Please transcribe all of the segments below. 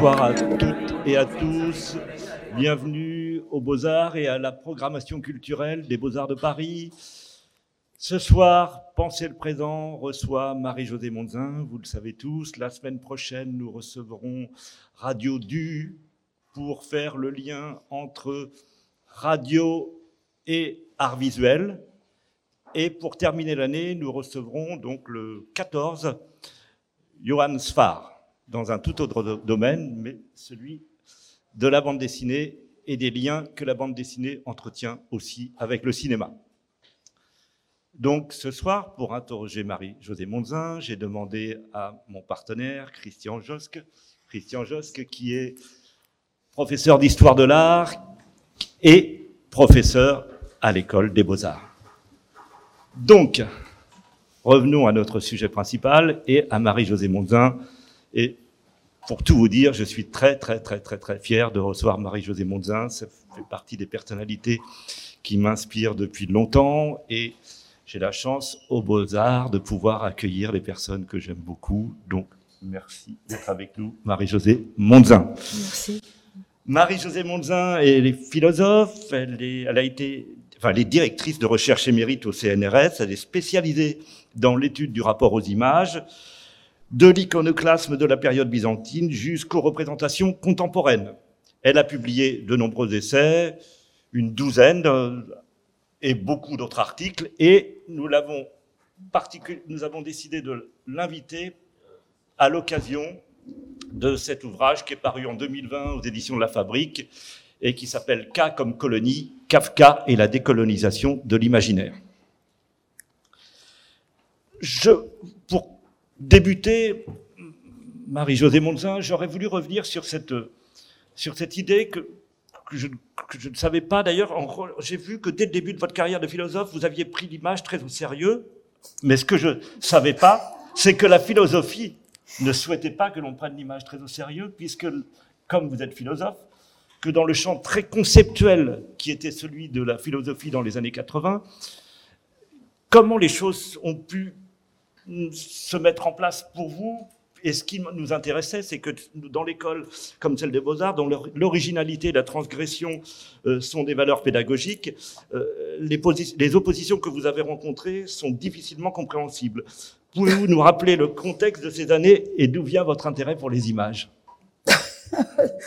Bonsoir à toutes et à tous. Bienvenue aux Beaux-Arts et à la programmation culturelle des Beaux-Arts de Paris. Ce soir, Pensez le présent reçoit Marie-Josée Monzin, vous le savez tous. La semaine prochaine, nous recevrons Radio Du pour faire le lien entre radio et art visuel. Et pour terminer l'année, nous recevrons donc le 14 Johann Sfar dans un tout autre domaine, mais celui de la bande dessinée et des liens que la bande dessinée entretient aussi avec le cinéma. Donc ce soir, pour interroger Marie-Josée Monzin, j'ai demandé à mon partenaire, Christian Josque, Christian Josque qui est professeur d'histoire de l'art et professeur à l'école des beaux-arts. Donc, revenons à notre sujet principal et à Marie-Josée Monzin. Et pour tout vous dire, je suis très, très, très, très, très fier de recevoir Marie-Josée Monzin. Ça fait partie des personnalités qui m'inspirent depuis longtemps et j'ai la chance aux Beaux-Arts de pouvoir accueillir les personnes que j'aime beaucoup. Donc, merci d'être avec nous, Marie-Josée Monzin. Merci. Marie-Josée Monzin est philosophe, elle, est, elle a été enfin, les directrices de recherche émérite au CNRS. Elle est spécialisée dans l'étude du rapport aux images, de l'iconoclasme de la période byzantine jusqu'aux représentations contemporaines. Elle a publié de nombreux essais, une douzaine euh, et beaucoup d'autres articles, et nous nous avons décidé de l'inviter à l'occasion de cet ouvrage qui est paru en 2020 aux éditions de la Fabrique et qui s'appelle K comme colonie, Kafka et la décolonisation de l'imaginaire. Je, débuter, Marie-Josée Monzin, j'aurais voulu revenir sur cette, sur cette idée que, je, que je ne savais pas d'ailleurs. J'ai vu que dès le début de votre carrière de philosophe, vous aviez pris l'image très au sérieux. Mais ce que je ne savais pas, c'est que la philosophie ne souhaitait pas que l'on prenne l'image très au sérieux, puisque, comme vous êtes philosophe, que dans le champ très conceptuel qui était celui de la philosophie dans les années 80, comment les choses ont pu se mettre en place pour vous et ce qui nous intéressait, c'est que dans l'école comme celle des Beaux-Arts, dont l'originalité et la transgression euh, sont des valeurs pédagogiques, euh, les, oppositions que vous avez rencontrées sont difficilement compréhensibles. Pouvez-vous nous rappeler le contexte de ces années et d'où vient votre intérêt pour les images?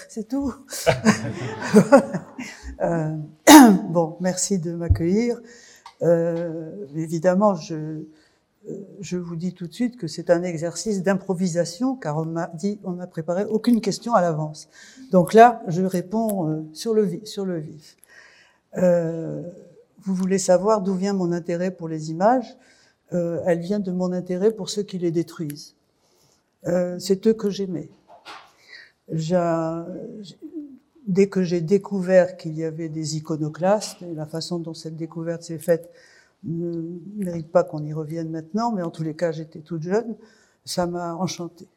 C'est tout. euh, bon, merci de m'accueillir. Évidemment, je, je vous dis tout de suite que c'est un exercice d'improvisation, car on m'a dit, on n'a préparé aucune question à l'avance. Donc là, je réponds euh, sur le vif. Euh, vous voulez savoir d'où vient mon intérêt pour les images euh, Elle vient de mon intérêt pour ceux qui les détruisent. C'est eux que j'aimais dès que j'ai découvert qu'il y avait des iconoclastes, et la façon dont cette découverte s'est faite ne mérite pas qu'on y revienne maintenant, mais en tous les cas, j'étais toute jeune, ça m'a enchantée.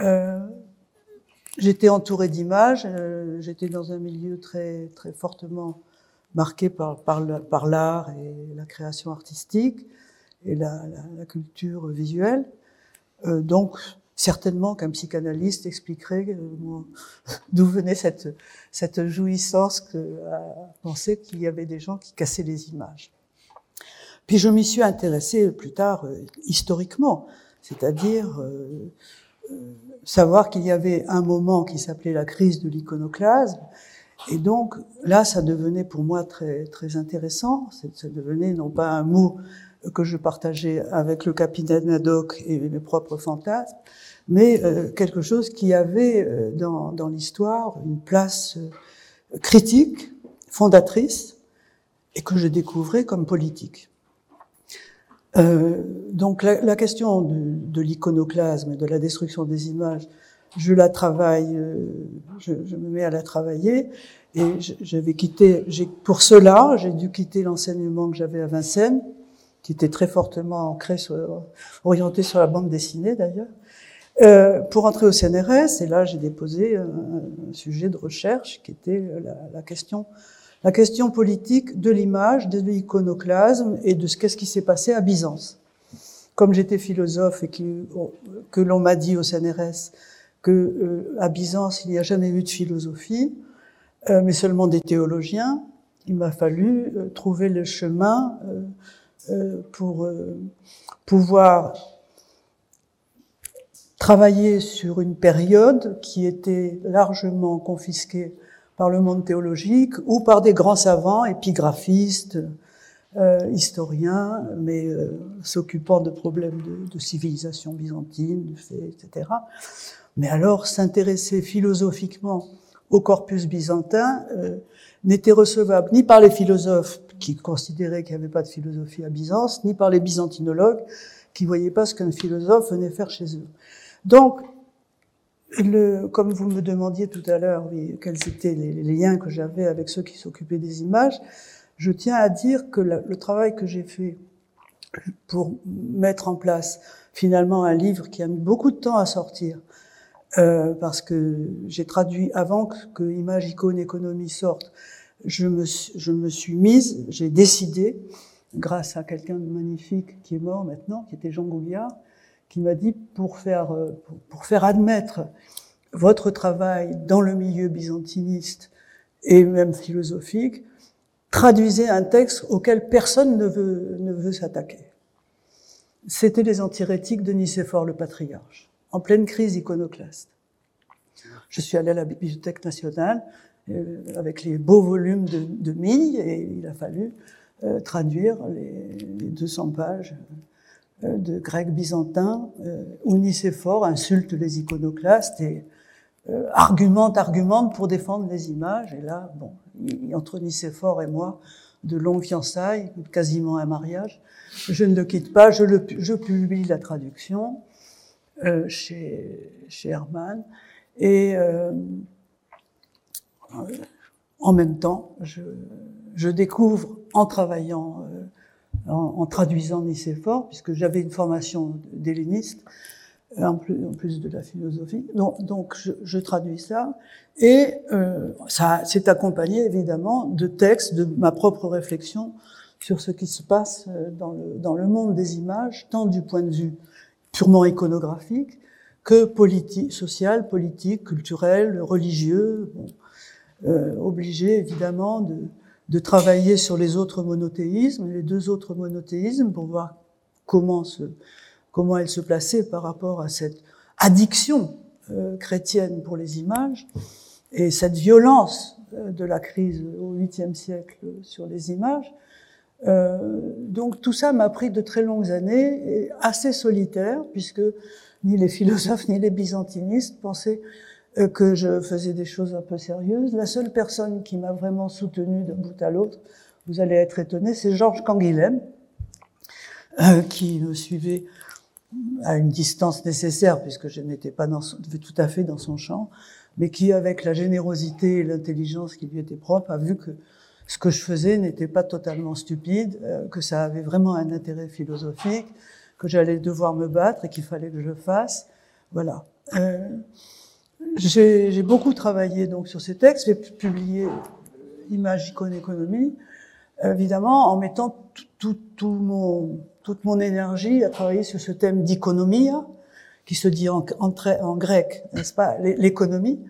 Euh, j'étais entourée d'images, euh, j'étais dans un milieu très très fortement marqué par par l'art et la création artistique et la, la, la culture visuelle. Euh, donc certainement qu'un psychanalyste expliquerait euh, d'où venait cette, cette jouissance que, à penser qu'il y avait des gens qui cassaient les images. Puis je m'y suis intéressée plus tard euh, historiquement, c'est-à-dire euh, savoir qu'il y avait un moment qui s'appelait la crise de l'iconoclasme, et donc là, ça devenait pour moi très très intéressant. Ça devenait non pas un mot que je partageais avec le capitaine Haddock et mes propres fantasmes, mais euh, quelque chose qui avait euh, dans, dans l'histoire une place euh, critique, fondatrice, et que je découvrais comme politique. Euh, donc la, la, question de, de l'iconoclasme et de la destruction des images, je la travaille, je, je me mets à la travailler, et j'avais quitté, pour cela, j'ai dû quitter l'enseignement que j'avais à Vincennes, qui était très fortement ancré, sur, orienté sur la bande dessinée d'ailleurs, euh, pour entrer au CNRS, et là j'ai déposé un, sujet de recherche qui était la, la, question, la question politique de l'image, de l'iconoclasme et de ce qu'est-ce qui s'est passé à Byzance. Comme j'étais philosophe et que, que l'on m'a dit au CNRS que euh, à Byzance, il n'y a jamais eu de philosophie, euh, mais seulement des théologiens. Il m'a fallu euh, trouver le chemin pour pouvoir travailler sur une période qui était largement confisquée par le monde théologique ou par des grands savants, épigraphistes, euh, historiens, mais euh, s'occupant de problèmes de, de, civilisation byzantine, etc. Mais alors, s'intéresser philosophiquement au corpus byzantin euh, n'était recevable ni par les philosophes qui considéraient qu'il n'y avait pas de philosophie à Byzance, ni par les byzantinologues qui ne voyaient pas ce qu'un philosophe venait faire chez eux. Donc, le, comme vous me demandiez tout à l'heure quels étaient les, liens que j'avais avec ceux qui s'occupaient des images, je tiens à dire que le travail que j'ai fait pour mettre en place finalement un livre qui a mis beaucoup de temps à sortir, euh, parce que j'ai traduit avant que, que Image, Icône, Économie sorte, je me, je me suis mise, j'ai décidé, grâce à quelqu'un de magnifique qui est mort maintenant, qui était Jean Gouliard, qui m'a dit pour faire, euh, pour, faire admettre votre travail dans le milieu byzantiniste et même philosophique, traduisait un texte auquel personne ne veut, ne veut s'attaquer. C'était les antirétiques de Nicéphore le patriarche, en pleine crise iconoclaste. Je suis allé à la Bibliothèque nationale euh, avec les beaux volumes de, de Mille et il a fallu euh, traduire les, les, 200 pages de grec byzantin euh, où Nicéphore insulte les iconoclastes et euh, argumente, argumente pour défendre les images. Et là, bon, entre Nicéphore et moi, de longues fiançailles, quasiment un mariage. Je ne le quitte pas, je, le, je publie la traduction euh, chez, chez Hermann. Et euh, en même temps, je, je découvre en travaillant, euh, en, traduisant Nicéphore, puisque j'avais une formation d'helléniste, en plus, en plus de la philosophie. Donc, donc je, je traduis ça, et euh, ça s'est accompagné évidemment de textes, de ma propre réflexion sur ce qui se passe euh, dans le, dans le monde des images, tant du point de vue purement iconographique que politique, social, politique, culturel, religieux, bon, euh, obligé évidemment de, de travailler sur les autres monothéismes, les deux autres monothéismes, pour voir comment se, comment elle se plaçait par rapport à cette addiction euh, chrétienne pour les images et cette violence euh, de la crise au 8e siècle sur les images. Euh, donc tout ça m'a pris de très longues années et assez solitaire puisque ni les philosophes ni les byzantinistes pensaient que je faisais des choses un peu sérieuses. La seule personne qui m'a vraiment soutenu d'un bout à l'autre, vous allez être étonné, c'est Georges Canguilhem, euh, qui me suivait à une distance nécessaire, puisque je n'étais pas dans son, tout à fait dans son champ, mais qui, avec la générosité et l'intelligence qui lui était propre, a vu que ce que je faisais n'était pas totalement stupide, euh, que ça avait vraiment un intérêt philosophique, que j'allais devoir me battre et qu'il fallait que je fasse. Voilà. Euh, j'ai beaucoup travaillé donc sur ces textes, j'ai publié Image, icône, économie, évidemment en mettant tout, tout, mon toute mon énergie à travailler sur ce thème d'économie, qui se dit en, grec, n'est-ce pas, l'économie,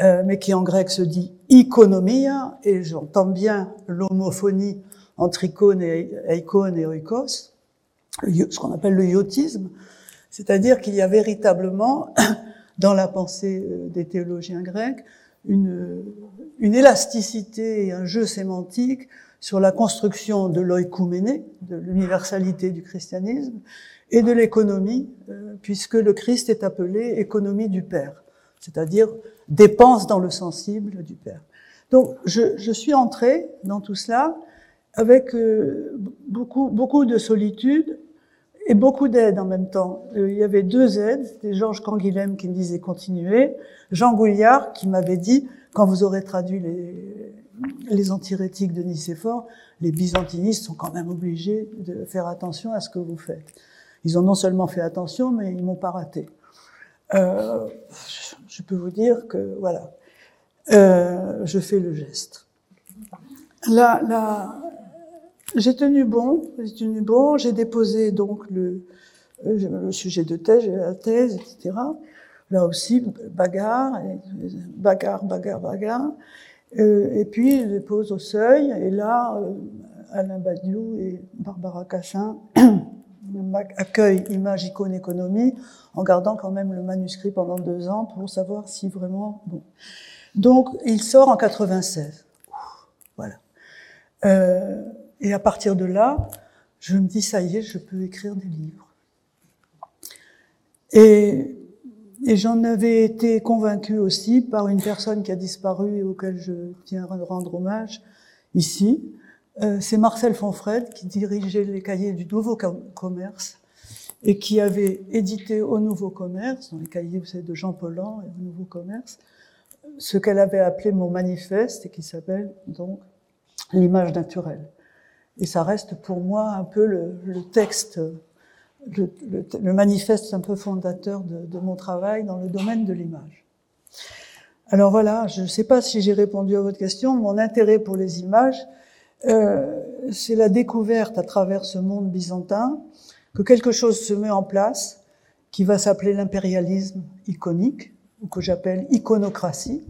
euh, mais qui en grec se dit iconomia, et j'entends bien l'homophonie entre icône et, icône et oikos, ce qu'on appelle le iotisme, c'est-à-dire qu'il y a véritablement, dans la pensée euh, des théologiens grecs, une, une élasticité et un jeu sémantique sur la construction de l'oïkouméné, de l'universalité du christianisme, et de l'économie, euh, puisque le Christ est appelé économie du Père, c'est-à-dire dépense dans le sensible du Père. Donc, je, je suis entrée dans tout cela avec euh, beaucoup, beaucoup de solitude et beaucoup d'aide en même temps. Euh, il y avait deux aides, c'était Georges Canguilhem qui me disait continuer, Jean Gouliard qui m'avait dit, quand vous aurez traduit les, les antirétiques de Nicéphore, les byzantinistes sont quand même obligés de faire attention à ce que vous faites. Ils ont non seulement fait attention, mais ils m'ont pas raté. Euh, je peux vous dire que voilà, euh, je fais le geste. Là, là, j'ai tenu bon, j'ai tenu bon. J'ai déposé donc le, le sujet de thèse, la thèse, etc. là aussi, bagarre, bagarre, bagarre, bagarre. Euh, et puis, il les pose au seuil, et là, euh, Alain Badiou et Barbara Cassin accueillent Image, Icône, Économie, en gardant quand même le manuscrit pendant deux ans pour savoir si vraiment... Bon. Donc, il sort en 96. Voilà. Euh, et à partir de là, je me dis, ça y est, je peux écrire des livres. Et, j'en avais été convaincue aussi par une personne qui a disparu et auquel je tiens à rendre hommage ici. Euh, c'est Marcel Fonfred qui dirigeait les cahiers du Nouveau Commerce et qui avait édité au Nouveau Commerce, dans les cahiers de Jean Paulhan et au Nouveau Commerce, ce qu'elle avait appelé mon manifeste et qui s'appelle donc l'image naturelle. Et ça reste pour moi un peu le, texte, le, manifeste un peu fondateur de, mon travail dans le domaine de l'image. Alors voilà, je ne sais pas si j'ai répondu à votre question. Mon intérêt pour les images, euh, c'est la découverte à travers ce monde byzantin que quelque chose se met en place qui va s'appeler l'impérialisme iconique, ou que j'appelle iconocratie,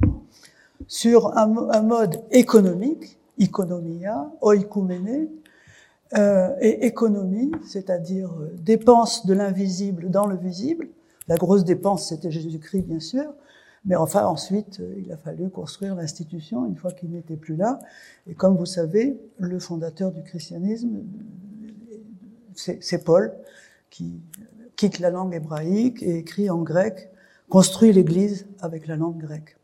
sur un mode économique, iconomia, oikoumene, euh, et économie, c'est-à-dire euh, dépense de l'invisible dans le visible. La grosse dépense, c'était Jésus-Christ, bien sûr, mais enfin ensuite, euh, il a fallu construire l'institution une fois qu'il n'était plus là. Et comme vous savez, le fondateur du christianisme, c'est Paul, qui quitte la langue hébraïque et écrit en grec, construit l'Église avec la langue grecque.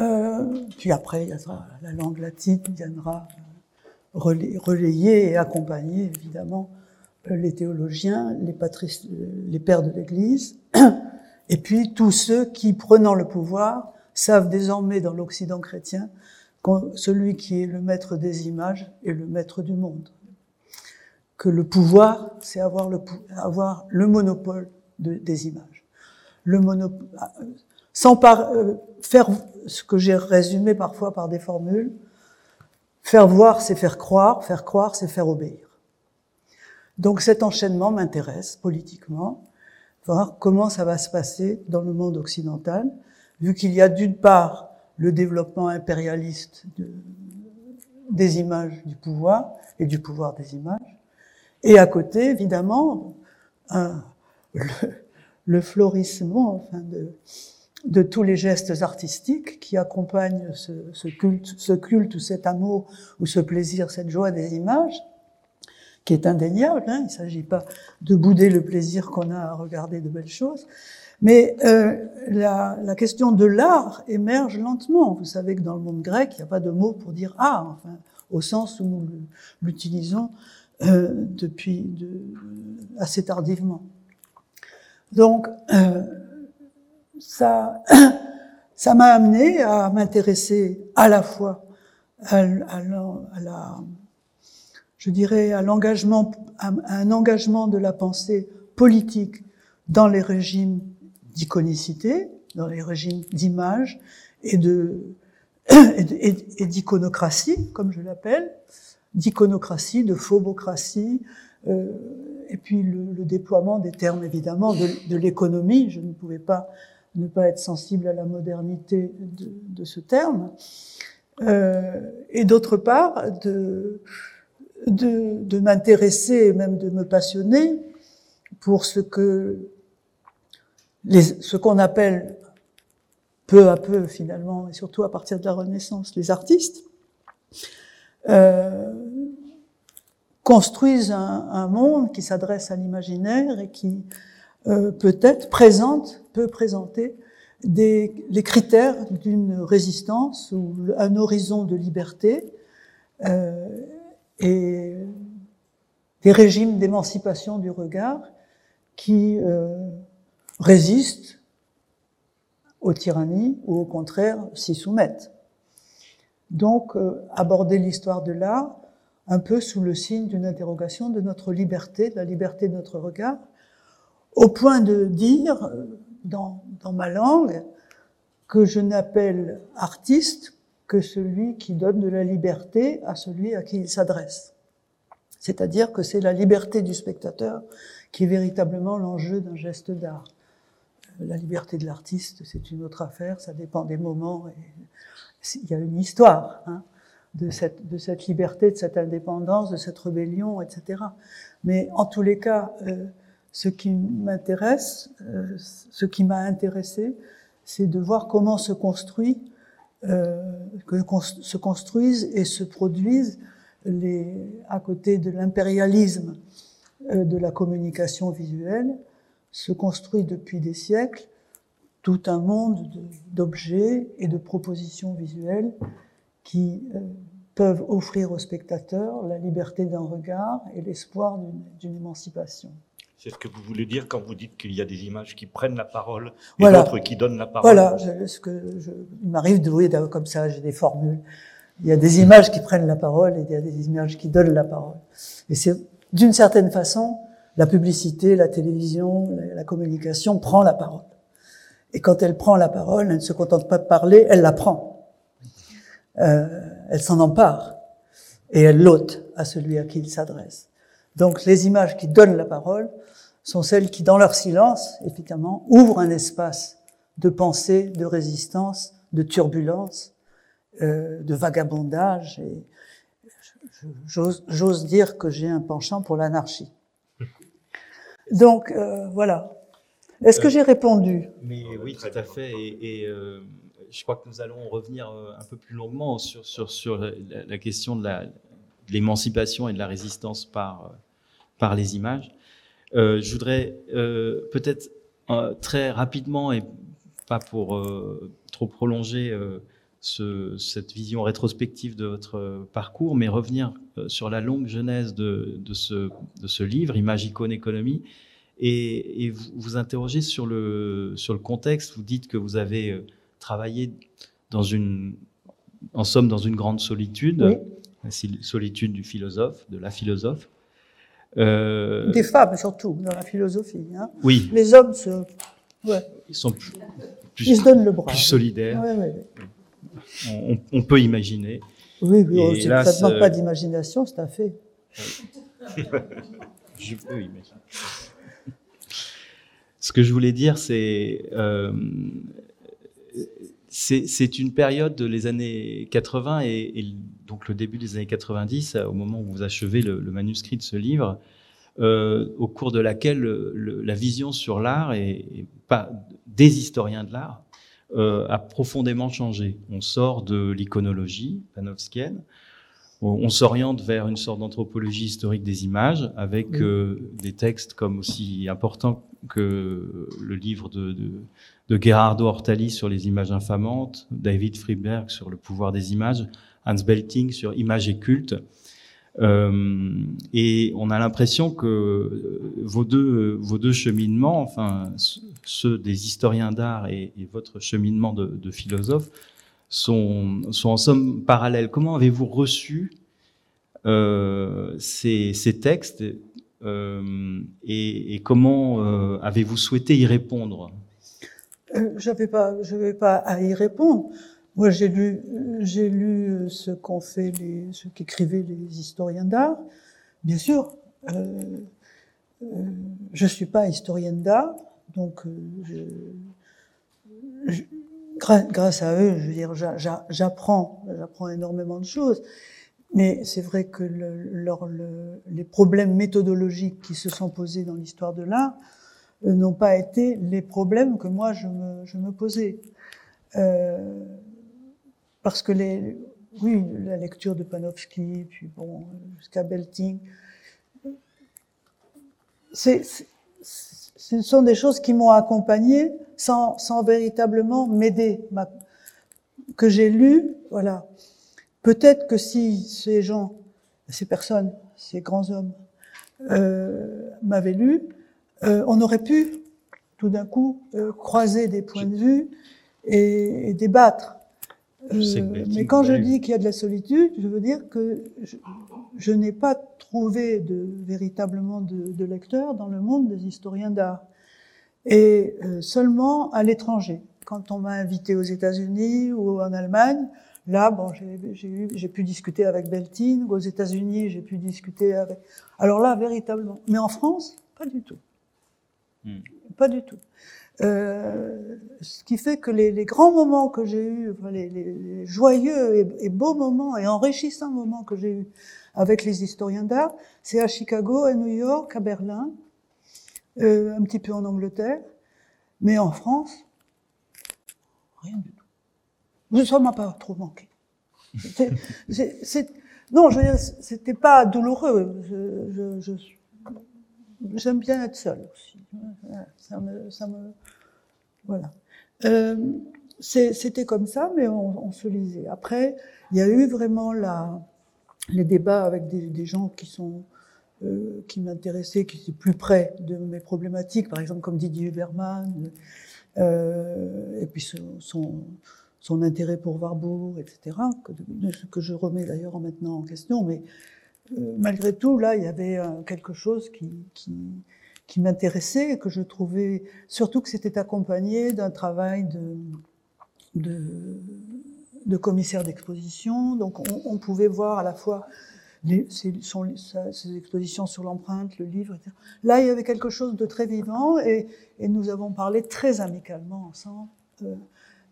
Euh, puis après, il y aura la langue latine viendra relayer et accompagner évidemment les théologiens, les, pères de l'Église, et puis tous ceux qui, prenant le pouvoir, savent désormais dans l'Occident chrétien que celui qui est le maître des images est le maître du monde. Que le pouvoir, c'est avoir le, monopole de, des images. Le monopole, euh, faire ce que j'ai résumé parfois par des formules, faire voir, c'est faire croire, faire croire, c'est faire obéir. Donc cet enchaînement m'intéresse politiquement, voir comment ça va se passer dans le monde occidental, vu qu'il y a d'une part le développement impérialiste de, des images du pouvoir et du pouvoir des images, et à côté, évidemment, le, le, florissement enfin, de, de tous les gestes artistiques qui accompagnent ce, culte, ce culte ou cet amour ou ce plaisir, cette joie des images, qui est indéniable. Hein, il ne s'agit pas de bouder le plaisir qu'on a à regarder de belles choses. Mais euh, la, question de l'art émerge lentement. Vous savez que dans le monde grec, il n'y a pas de mot pour dire art, au sens où nous l'utilisons euh, depuis de, assez tardivement. Donc, euh, ça, ça m'a amené à m'intéresser à la fois à, la, je dirais, à l'engagement, à un engagement de la pensée politique dans les régimes d'iconicité, dans les régimes d'image et de et d'iconocratie, comme je l'appelle, d'iconocratie, de phobocratie, euh, et puis le, le, déploiement des termes évidemment de, de l'économie. Je ne pouvais pas ne pas être sensible à la modernité de, ce terme, euh, et d'autre part de, m'intéresser et même de me passionner pour ce que ce qu'on appelle peu à peu finalement, et surtout à partir de la Renaissance, les artistes, euh, construisent un, monde qui s'adresse à l'imaginaire et qui euh, peut-être présente, peut présenter des, les critères d'une résistance ou un horizon de liberté euh, et des régimes d'émancipation du regard qui euh, résistent aux tyrannies ou au contraire s'y soumettent. Donc euh, aborder l'histoire de l'art un peu sous le signe d'une interrogation de notre liberté, de la liberté de notre regard, au point de dire dans, dans ma langue que je n'appelle artiste que celui qui donne de la liberté à celui à qui il s'adresse. C'est-à-dire que c'est la liberté du spectateur qui est véritablement l'enjeu d'un geste d'art. La liberté de l'artiste, c'est une autre affaire, ça dépend des moments. Et il y a une histoire hein, de, cette, de cette liberté, de cette indépendance, de cette rébellion, etc. Mais en tous les cas, euh, ce qui m'intéresse, euh, ce qui m'a intéressé, c'est de voir comment se construit, euh, se construisent et se produisent les, à côté de l'impérialisme euh, de la communication visuelle, se construit depuis des siècles tout un monde d'objets et de propositions visuelles qui peuvent offrir aux spectateurs la liberté d'un regard et l'espoir d'une émancipation. C'est ce que vous voulez dire quand vous dites qu'il y a des images qui prennent la parole et d'autres qui donnent la parole. Voilà, ce que je, il m'arrive de jouer comme ça, j'ai des formules. Il y a des images qui prennent la parole et il y a des images qui donnent la parole. Et c'est d'une certaine façon, la publicité, la télévision, la, communication prend la parole. Et quand elle prend la parole, elle ne se contente pas de parler, elle la prend. Euh, elle s'en empare et elle l'ôte à celui à qui il s'adresse. Donc les images qui donnent la parole sont celles qui, dans leur silence, évidemment, ouvrent un espace de pensée, de résistance, de turbulence, euh, de vagabondage. Et j'ose dire que j'ai un penchant pour l'anarchie. Donc euh, voilà. Est-ce que euh, j'ai répondu? Mais oui, tout à fait. Et, euh, je crois que nous allons revenir un peu plus longuement sur, sur, sur la, la, question de l'émancipation et de la résistance par, par les images. Euh, je voudrais euh, peut-être euh, très rapidement et pas pour euh, trop prolonger ce, cette vision rétrospective de votre parcours, mais revenir sur la longue genèse de, de, ce, de livre, Image, icône, économie, et, vous, vous, sur le, sur le contexte. Vous dites que vous avez travaillé dans une, en somme, dans une grande solitude, oui. La solitude du philosophe, de la philosophe. Euh... Des femmes surtout dans la philosophie. Hein. Oui. Les hommes se, ouais. ils sont plus, plus, ils se donnent le bras. Plus solidaires. Ouais, ouais, on, on, peut imaginer. Oui, oui. ça ne demande pas d'imagination, c'est un fait. je peux imaginer. Ce que je voulais dire, c'est euh, c'est une période de les années 80 et, et, donc le début des années 90, au moment où vous achevez le, manuscrit de ce livre, euh, au cours de laquelle le, la vision sur l'art et, pas des historiens de l'art euh, a profondément changé. On sort de l'iconologie panofskienne, on, s'oriente vers une sorte d'anthropologie historique des images avec euh, des textes comme aussi importants que le livre de, de de Gerardo Hortali sur les images infamantes, David Friedberg sur le pouvoir des images, Hans Belting sur images et culte. Euh, et on a l'impression que vos deux, vos deux cheminements, enfin ceux des historiens d'art et, et, votre cheminement de, de, philosophe, sont, sont en somme parallèles. Comment avez-vous reçu euh, ces, ces, textes euh, et, comment euh, avez-vous souhaité y répondre? Pas, je vais pas à y répondre. Moi, j'ai lu, lu ce les, ce qu'écrivaient les historiens d'art. Bien sûr, je suis pas historienne d'art, donc je, grâce à eux, je veux dire, j'apprends, j'apprends énormément de choses. Mais c'est vrai que les problèmes méthodologiques qui se sont posés dans l'histoire de l'art euh, n'ont pas été les problèmes que moi je me, posais. Euh, parce que oui, la lecture de Panofsky, puis bon, jusqu'à Belting, c'est, ce sont des choses qui m'ont accompagné sans, véritablement m'aider, que j'ai lu, voilà. Peut-être que si ces gens, ces personnes, ces grands hommes, euh, m'avaient lu, euh, on aurait pu tout d'un coup euh, croiser des points de vue et, et débattre. Euh, mais quand je dis qu'il y a de la solitude, je veux dire que je, je n'ai pas trouvé de, véritablement de, de lecteurs dans le monde des historiens d'art. Et euh, seulement à l'étranger. Quand on m'a invité aux États-Unis ou en Allemagne, là, bon, j'ai pu discuter avec Beltine, ou aux États-Unis, j'ai pu discuter avec. Alors là, véritablement. Mais en France, pas du tout. Hmm. Pas du tout. Euh, ce qui fait que les, grands moments que j'ai eus, les, joyeux et, beaux moments et enrichissants moments que j'ai eus avec les historiens d'art, c'est à Chicago, à New York, à Berlin, euh, un petit peu en Angleterre, mais en France, rien du tout. Ça m'a pas trop manqué. C'est, non, je c'était pas douloureux. Je, je, j'aime bien être seule aussi. Ça me, ça me, voilà. Euh, c'était comme ça, mais on, se lisait. Après, il y a eu vraiment la, les débats avec des, gens qui sont euh, qui m'intéressaient, qui étaient plus près de mes problématiques, par exemple comme Didier Huberman, euh, et puis son, son, intérêt pour Warburg, etc., que, que je remets d'ailleurs maintenant en question, mais euh, malgré tout, là, il y avait quelque chose qui, qui m'intéressait et que je trouvais, surtout que c'était accompagné d'un travail de, de, commissaire d'exposition. Donc, on, pouvait voir à la fois les, ses, expositions sur l'empreinte, le livre, etc. Là, il y avait quelque chose de très vivant et, nous avons parlé très amicalement ensemble, euh,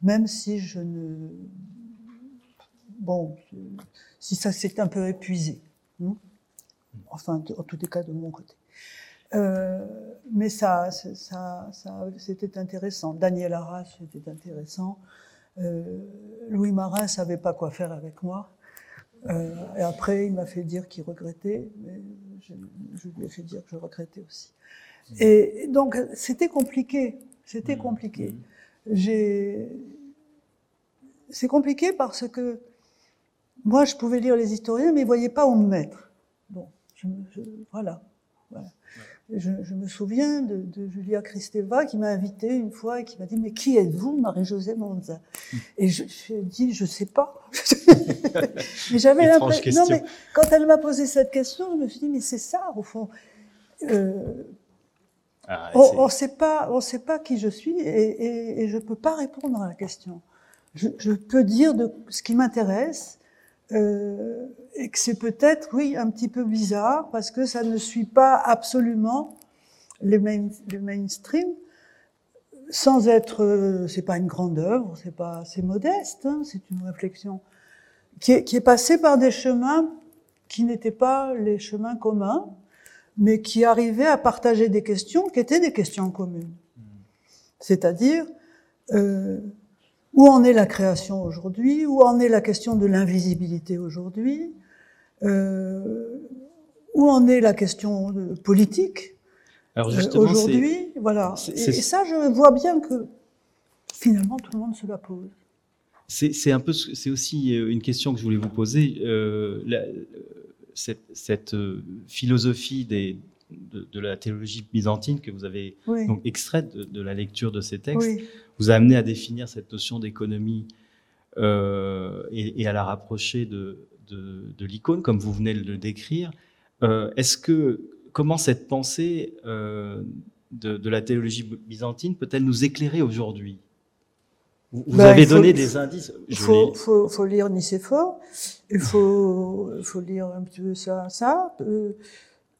même si je ne. Bon, si ça s'est un peu épuisé. Hmm? Enfin, en tous les cas, de mon côté. Euh, mais ça, ça, ça c'était intéressant. Daniel Arras, c'était intéressant. Euh, Louis Marin savait pas quoi faire avec moi. Euh, et après, il m'a fait dire qu'il regrettait, mais je, je, lui ai fait dire que je regrettais aussi. Et donc, c'était compliqué. C'était mmh. compliqué. Mmh. J'ai. C'est compliqué parce que moi, je pouvais lire les historiens, mais ils voyaient pas où me mettre. Bon, je, je, voilà. voilà. Je, je, me souviens de, de, Julia Kristeva qui m'a invité une fois et qui m'a dit mais qui êtes-vous Marie-Josée Monza? Et je, je dit je sais pas. mais j'avais l'impression. Non mais quand elle m'a posé cette question, je me suis dit mais c'est ça au fond. Euh, ah, on ne sait pas, on sait pas qui je suis et, et, et je peux pas répondre à la question. Je, je peux dire de ce qui m'intéresse euh, et que c'est peut-être, oui, un petit peu bizarre parce que ça ne suit pas absolument le, main, le mainstream, sans être, euh, c'est pas une grande œuvre, c'est pas, c'est modeste, hein, c'est une réflexion qui est, qui est passée par des chemins qui n'étaient pas les chemins communs, mais qui arrivaient à partager des questions qui étaient des questions communes. C'est-à-dire, euh, où en est la création aujourd'hui? Où en est la question de l'invisibilité aujourd'hui? Euh, Où en est la question politique? Euh, aujourd'hui Voilà. Et, et, ça, je vois bien que finalement tout le monde se la pose. C'est un peu, c'est aussi euh, une question que je voulais vous poser. Euh, la, cette, cette, philosophie des, de, de, la théologie byzantine que vous avez oui. donc extraite de, de, la lecture de ces textes oui. Vous a amené à définir cette notion d'économie euh, et, et, à la rapprocher de, de l'icône, comme vous venez de le décrire. Euh, Est-ce que comment cette pensée euh, de, la théologie byzantine peut-elle nous éclairer aujourd'hui? Vous, vous ben, avez faut, donné des indices. Il faut, faut, faut, lire Nicéphore, il faut, faut lire un petit peu ça, ça. Euh,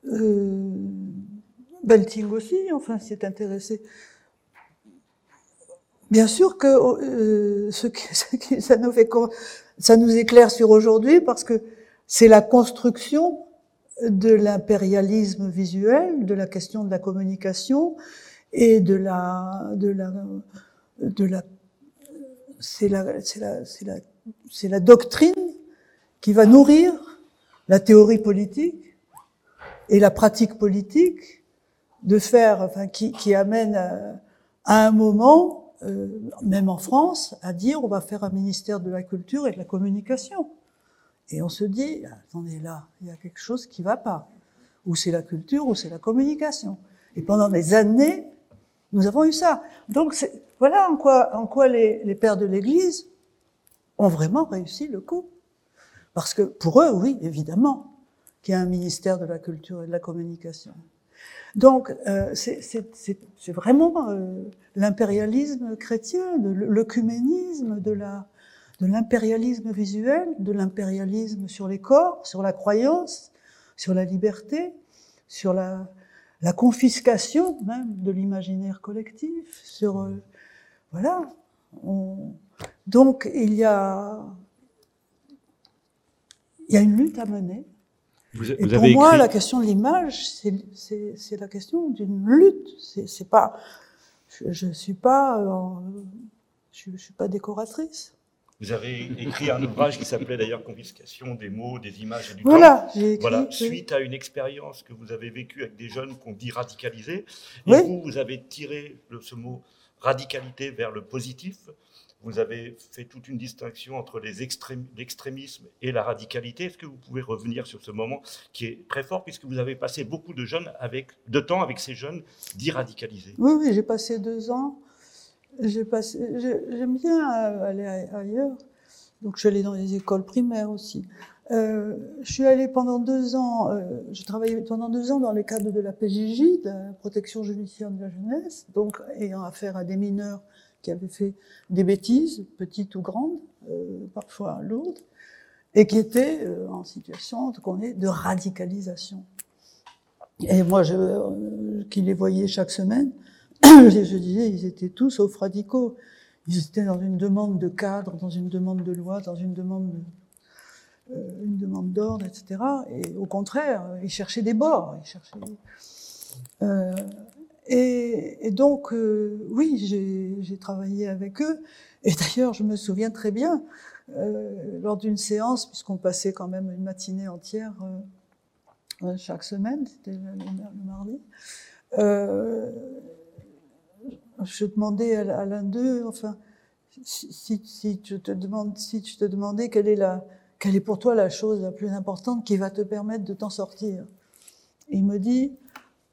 euh, Belting aussi, enfin, s'y est intéressé. Bien sûr que euh, ce, qui, ce qui, ça nous fait, ça nous éclaire sur aujourd'hui parce que c'est la construction de l'impérialisme visuel, de la question de la communication et de la, de la, de la, c'est la, c'est la, c'est la, c'est la doctrine qui va nourrir la théorie politique et la pratique politique de faire, enfin, qui, qui amène à, à, un moment, euh, même en France, à dire on va faire un ministère de la culture et de la communication. Et on se dit, attendez là, il y a quelque chose qui va pas. Ou c'est la culture, ou c'est la communication. Et pendant des années, nous avons eu ça. Donc voilà en quoi, les, pères de l'Église ont vraiment réussi le coup. Parce que pour eux, oui, évidemment, qui a un ministère de la culture et de la communication. Donc, euh, c'est vraiment euh, l'impérialisme chrétien, l'œcuménisme, de la de l'impérialisme visuel, de l'impérialisme sur les corps, sur la croyance, sur la liberté, sur la la confiscation même de l'imaginaire collectif, sur euh, voilà. donc il y a il y a une lutte à mener. Vous, Et pour moi, la question de l'image, c'est la question d'une lutte. C'est pas, je, ne suis pas, euh, je, je suis pas décoratrice. Vous avez écrit un ouvrage qui s'appelait d'ailleurs Confiscation des mots, des images et du voilà, Écrit, voilà, suite à une expérience que vous avez vécue avec des jeunes qu'on dit radicalisés. Et oui. vous, vous avez tiré le, ce mot radicalité vers le positif. Vous avez fait toute une distinction entre l'extrémisme et la radicalité. Est-ce que vous pouvez revenir sur ce moment qui est très fort puisque vous avez passé beaucoup de temps avec ces jeunes dits radicalisés? Oui, oui, j'ai passé deux ans J'aime bien aller ailleurs. Donc, je suis allée dans les écoles primaires aussi. Euh, je suis allée pendant deux ans, euh, j'ai travaillé pendant deux ans dans le cadre de la PJJ, de la protection judiciaire de la jeunesse, donc ayant affaire à des mineurs qui avaient fait des bêtises, petites ou grandes, euh, parfois lourdes, et qui étaient euh, en situation qu'on est de radicalisation. Et moi, je, euh, qui les voyais chaque semaine, je disais, ils étaient tous sauf radicaux. Ils étaient dans une demande de cadre, dans une demande de loi, dans une demande de, euh, une demande d'ordre, etc. Et au contraire, ils cherchaient des bords. Ils cherchaient, et, donc, euh, oui, j'ai travaillé avec eux. Et d'ailleurs, je me souviens très bien, euh, lors d'une séance, puisqu'on passait quand même une matinée entière euh, chaque semaine, c'était le, le, mardi, je demandais à, l'un d'eux, enfin, si, si, tu te demandes, si tu te demandais quelle est la, quelle est pour toi la chose la plus importante qui va te permettre de t'en sortir. Il me dit,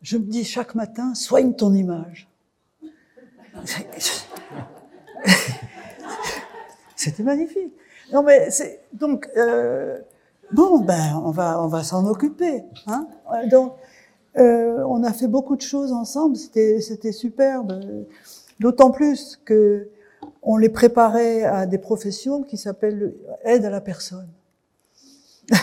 je me dis chaque matin, soigne ton image. C'était magnifique. Non mais donc euh, bon ben on va s'en occuper. Hein euh, on a fait beaucoup de choses ensemble, c'était c'était superbe. D'autant plus que on les préparait à des professions qui s'appellent aide à la personne.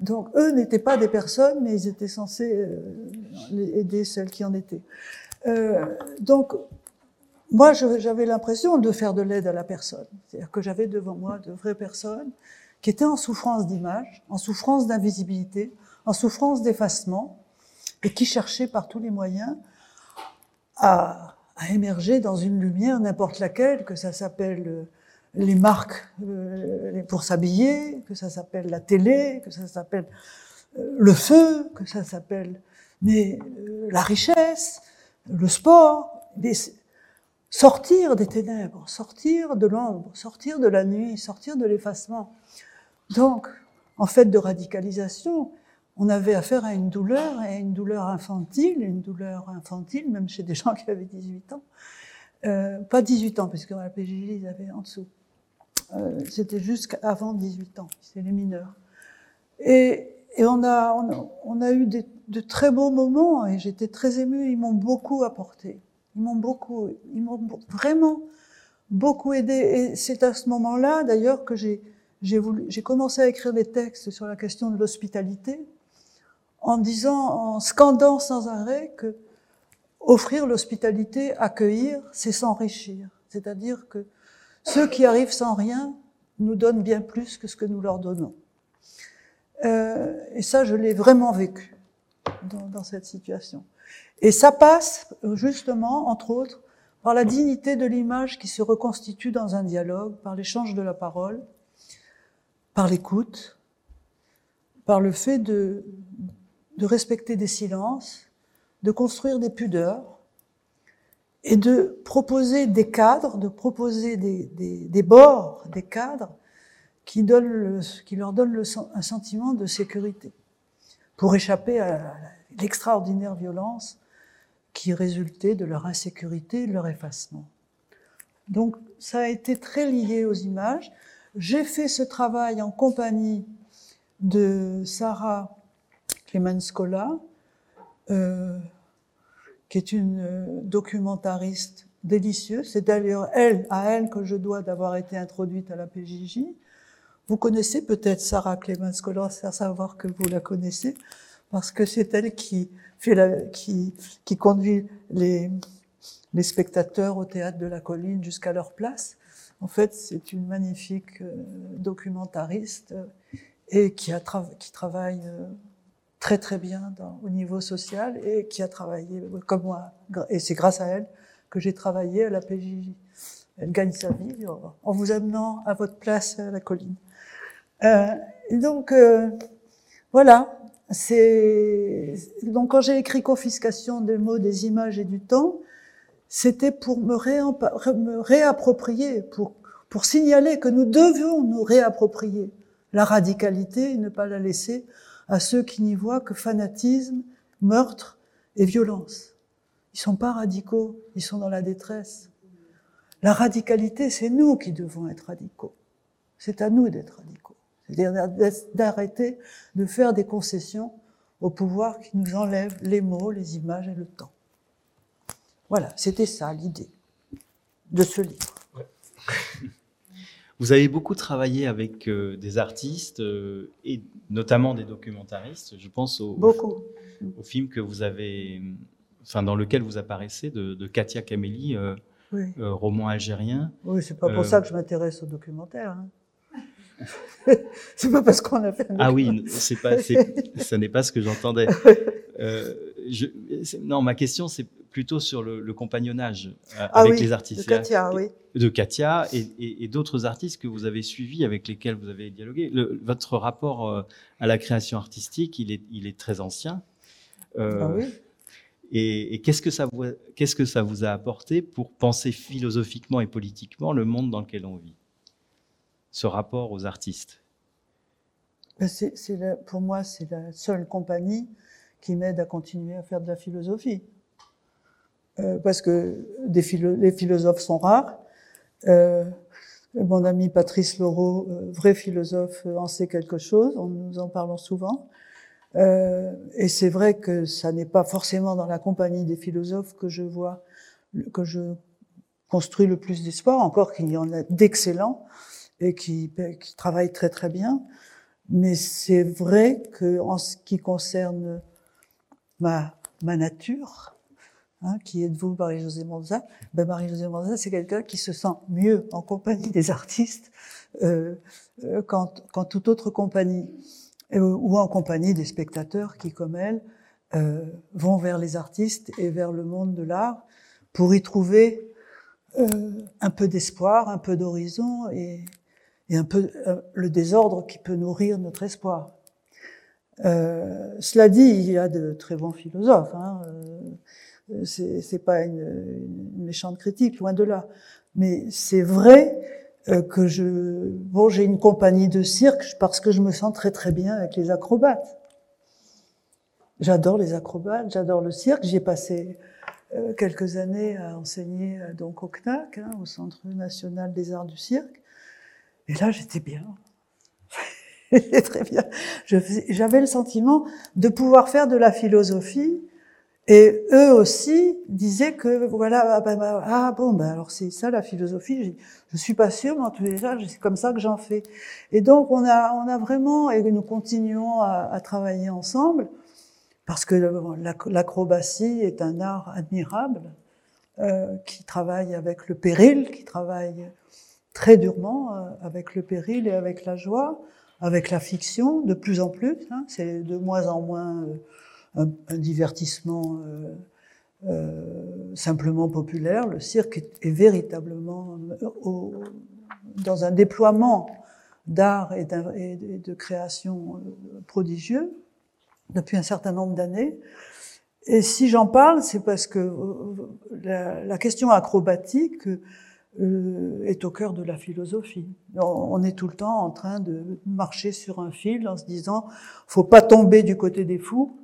Donc eux n'étaient pas des personnes, mais ils étaient censés euh, aider celles qui en étaient. Euh, donc moi, j'avais l'impression de faire de l'aide à la personne, c'est-à-dire que j'avais devant moi de vraies personnes qui étaient en souffrance d'image, en souffrance d'invisibilité, en souffrance d'effacement, et qui cherchait par tous les moyens à, à émerger dans une lumière, n'importe laquelle, que ça s'appelle euh, les marques euh, pour s'habiller, que ça s'appelle la télé, que ça s'appelle euh, le feu, que ça s'appelle mais la richesse, le sport, sortir des ténèbres, sortir de l'ombre, sortir de la nuit, sortir de l'effacement. Donc, en fait de radicalisation, on avait affaire à une douleur, à une douleur infantile, une douleur infantile, même chez des gens qui avaient 18 ans. Euh, pas 18 ans, puisque la PJJ, ils avaient en dessous. Euh, C'était jusqu'avant 18 ans, c'est les mineurs. Et, on, a, eu de très beaux moments, et j'étais très émue, ils m'ont beaucoup apporté. Ils m'ont beaucoup, ils m'ont vraiment beaucoup aidé. Et c'est à ce moment-là, d'ailleurs, que j'ai j'ai commencé à écrire des textes sur la question de l'hospitalité, en disant, en scandant sans arrêt que offrir l'hospitalité, accueillir, c'est s'enrichir. C'est-à-dire que ceux qui arrivent sans rien nous donnent bien plus que ce que nous leur donnons. Euh, et ça, je l'ai vraiment vécu dans, dans, cette situation. Et ça passe justement, entre autres, par la dignité de l'image qui se reconstitue dans un dialogue, par l'échange de la parole, par l'écoute, par le fait de, de respecter des silences, de construire des pudeurs et de proposer des cadres, de proposer des, des, des bords, des cadres qui, donnent le, qui leur donnent le, un sentiment de sécurité pour échapper à l'extraordinaire violence qui résultait de leur insécurité de leur effacement. Donc ça a été très lié aux images. J'ai fait ce travail en compagnie de Sarah Klemenskola, euh, qui est une euh, documentariste délicieuse. C'est d'ailleurs elle, à elle que je dois d'avoir été introduite à la PJJ. Vous connaissez peut-être Sarah Klemenskola, à savoir que vous la connaissez, parce que c'est elle qui fait la, qui, qui conduit les, les spectateurs au théâtre de la colline jusqu'à leur place. En fait, c'est une magnifique euh, documentariste euh, et qui, a qui travaille très très bien au niveau social et qui a travaillé comme moi. Et c'est grâce à elle que j'ai travaillé à la PJJ. Elle gagne sa vie en vous amenant à votre place à la colline. Euh, donc euh, voilà, c'est donc quand j'ai écrit confiscation des mots, des images et du temps, c'était pour me, me réapproprier, pour, pour signaler que nous devions nous réapproprier la radicalité et ne pas la laisser à ceux qui n'y voient que fanatisme, meurtre et violence. Ils sont pas radicaux, ils sont dans la détresse. La radicalité, c'est nous qui devons être radicaux. C'est à nous d'être radicaux. C'est-à-dire d'arrêter de faire des concessions au pouvoir qui nous enlève les mots, les images et le temps. Voilà, c'était ça l'idée de ce livre. Vous avez beaucoup travaillé avec euh, des artistes euh, et notamment des documentaristes. Je pense au, beaucoup. au, film que vous avez, enfin dans lequel vous apparaissez de, de Katia Kameli, euh, roman algérien. Oui, c'est pas pour ça que je m'intéresse au documentaire. Hein. c'est pas parce qu'on a fait. Un ah oui, c'est pas, ce n'est pas ce que j'entendais. Euh, non, ma question c'est plutôt sur le, compagnonnage euh, ah avec les artistes. De Katia, oui. De Katia et, d'autres artistes que vous avez suivis, avec lesquels vous avez dialogué. votre rapport euh, à la création artistique, il est, il est très ancien. ah oui. Et, qu'est-ce que ça vous, qu'est-ce que ça vous a apporté pour penser philosophiquement et politiquement le monde dans lequel on vit? Ce rapport aux artistes? Ben, c'est, Pour moi, c'est la seule compagnie qui m'aide à continuer à faire de la philosophie. Euh, parce que des les philosophes sont rares. Euh, mon ami Patrice Laureau, euh, vrai philosophe, en sait quelque chose, en nous en parlons souvent. Euh, et c'est vrai que ça n'est pas forcément dans la compagnie des philosophes que je vois, que je construis le plus d'espoir, encore qu'il y en a d'excellents et qui, qui travaillent très très bien. Mais c'est vrai que en ce qui concerne ma, ma nature, hein, qui êtes-vous Marie-Josée Monza ben Marie-Josée Monza, c'est quelqu'un qui se sent mieux en compagnie des artistes euh, euh qu'en toute autre compagnie, euh, ou en compagnie des spectateurs qui, comme elle, euh, vont vers les artistes et vers le monde de l'art pour y trouver un peu d'espoir, un peu d'horizon et, et un peu le désordre qui peut nourrir notre espoir. Euh, cela dit, il y a de très bons philosophes. Hein, euh, c'est pas une, méchante critique, loin de là. Mais c'est vrai euh, que je, bon, j'ai une compagnie de cirque parce que je me sens très très bien avec les acrobates. J'adore les acrobates, j'adore le cirque. J'ai passé euh, quelques années à enseigner donc au CNAC, hein, au Centre national des arts du cirque. Et là, j'étais bien. très bien. J'avais le sentiment de pouvoir faire de la philosophie. Et eux aussi disaient que voilà ah, bah, bah, ah bon ben alors c'est ça la philosophie je, suis pas sûre mais en tous les cas c'est comme ça que j'en fais et donc on a vraiment et nous continuons à, à travailler ensemble parce que l'acrobatie est un art admirable euh, qui travaille avec le péril qui travaille très durement euh, avec le péril et avec la joie, avec la fiction de plus en plus. Hein, c'est de moins en moins euh, un, divertissement euh, euh, simplement populaire. Le cirque est, véritablement dans un déploiement d'art et, de création prodigieux depuis un certain nombre d'années. Et si j'en parle, c'est parce que la question acrobatique euh, est au cœur de la philosophie. On est tout le temps en train de marcher sur un fil en se disant faut pas tomber du côté des fous,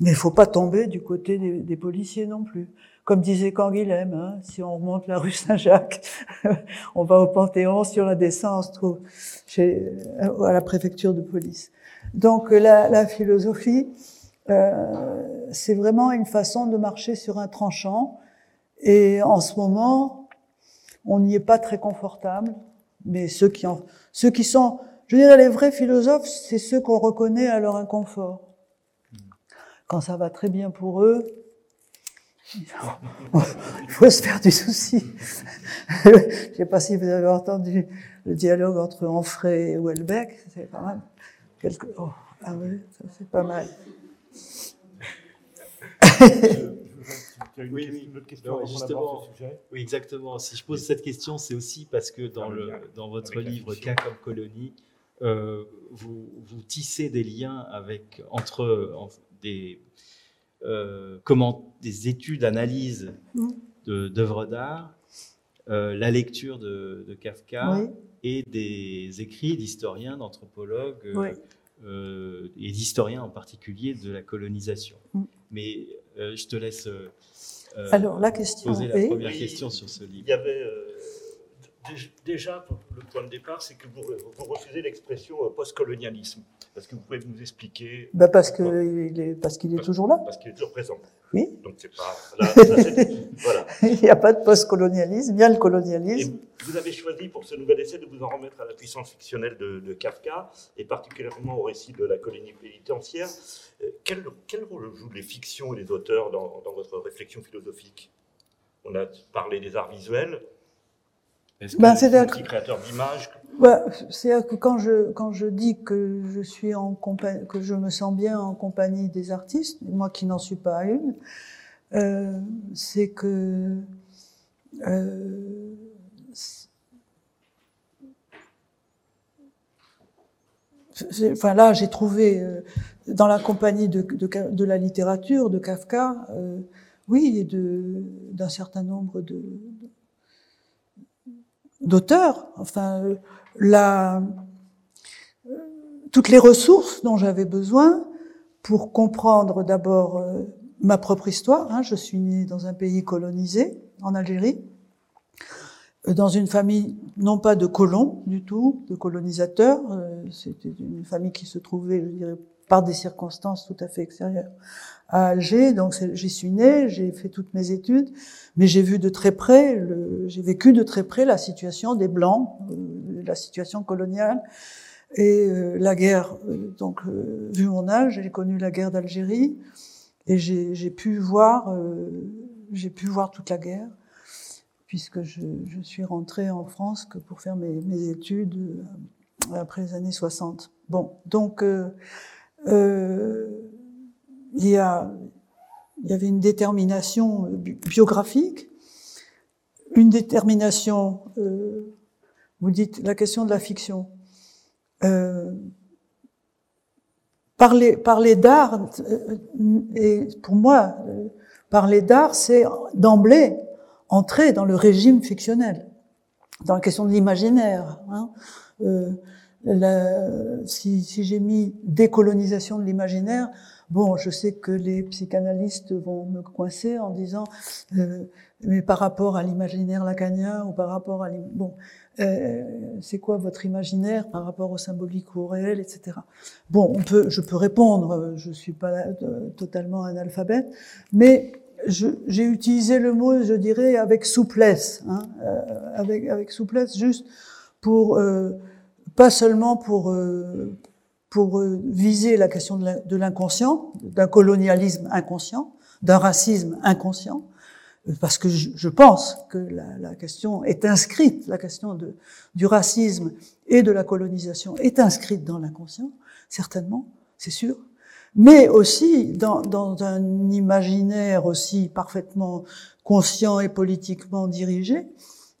mais faut pas tomber du côté des, policiers non plus. Comme disait Canguilhem, hein, si on remonte la rue Saint-Jacques, on va au Panthéon, si on la descend, on se trouve chez, euh, à la préfecture de police. Donc la, la philosophie, euh, c'est vraiment une façon de marcher sur un tranchant. Et en ce moment, on n'y est pas très confortable, mais ceux qui, en, ceux qui sont, je dirais, les vrais philosophes, c'est ceux qu'on reconnaît à leur inconfort. quand ça va très bien pour eux, il faut se faire du souci. Je ne sais pas si vous avez entendu le dialogue entre Onfray et Welbeck, c'est pas mal. Oh, ah oui, c'est pas mal. Oui, oui. justement, oui, exactement. Si je pose cette question, c'est aussi parce que dans, le, dans votre livre Cas comme colonie, euh, vous, vous, tissez des liens avec, entre des, euh, comment, des études, analyses d'œuvres d'art, euh, la lecture de, de Kafka et des écrits d'historiens, d'anthropologues et d'historiens en particulier de la colonisation. Mm. Mais je te laisse Alors, la question poser la première question sur ce livre. Il y avait déjà, le point de départ, c'est que vous, refusez l'expression euh, postcolonialisme. Est-ce que vous pouvez nous expliquer bah Parce qu'il est, parce qu'il est toujours là. Parce qu'il est toujours présent. Oui. Donc c'est pas. voilà. il n'y a pas de postcolonialisme, il y a le colonialisme. vous avez choisi pour ce nouvel essai de vous en remettre à la puissance fictionnelle de, Kafka et particulièrement au récit de la colonie pénitentiaire. Euh, quel, quel, rôle jouent les fictions et les auteurs dans, dans votre réflexion philosophique? On a parlé des arts visuels. Ben, c'est un créateur d'images. c'est-à-dire que quand je quand je dis que je suis en compagnie, que je me sens bien en compagnie des artistes, moi qui n'en suis pas une, euh, c'est que euh, enfin là j'ai trouvé euh, dans la compagnie de, de, de, la littérature de Kafka, euh, oui, et de d'un certain nombre de, d'auteur, enfin, la, toutes les ressources dont j'avais besoin pour comprendre d'abord euh, ma propre histoire. Hein. Je suis née dans un pays colonisé, en Algérie, euh, dans une famille non pas de colons du tout, de colonisateurs. Euh, c'était une famille qui se trouvait, je dirais, par des circonstances tout à fait extérieures à Alger. Donc j'y suis née, j'ai fait toutes mes études, mais j'ai vu de très près, j'ai vécu de très près la situation des blancs, euh, la situation coloniale et euh, la guerre. Euh, donc vu mon âge, j'ai connu la guerre d'Algérie et j'ai pu voir, j'ai pu voir toute la guerre puisque je, je, suis rentrée en France que pour faire mes, mes études après les années 60. Bon, donc euh, il, y a, il y avait une détermination biographique, une détermination, euh, vous dites la question de la fiction. Euh, parler d'art, euh, et pour moi, euh, parler d'art, c'est d'emblée entrer dans le régime fictionnel, dans la question de l'imaginaire. Hein. Euh, la, si, si j'ai mis décolonisation de l'imaginaire, bon, je sais que les psychanalystes vont me coincer en disant, euh, mais par rapport à l'imaginaire lacanien ou par rapport à bon, euh, c'est quoi votre imaginaire par rapport au symbolique ou au réel, etc. Bon, on peut, je peux répondre, je suis pas euh, totalement analphabète, mais j'ai utilisé le mot, je dirais, avec souplesse, hein, euh, avec, avec souplesse, juste pour euh, pas seulement pour, euh, pour euh, viser la question de l'inconscient, d'un colonialisme inconscient, d'un racisme inconscient, parce que je, pense que la, question est inscrite, la question du racisme et de la colonisation est inscrite dans l'inconscient, certainement, c'est sûr, mais aussi dans, un imaginaire aussi parfaitement conscient et politiquement dirigé,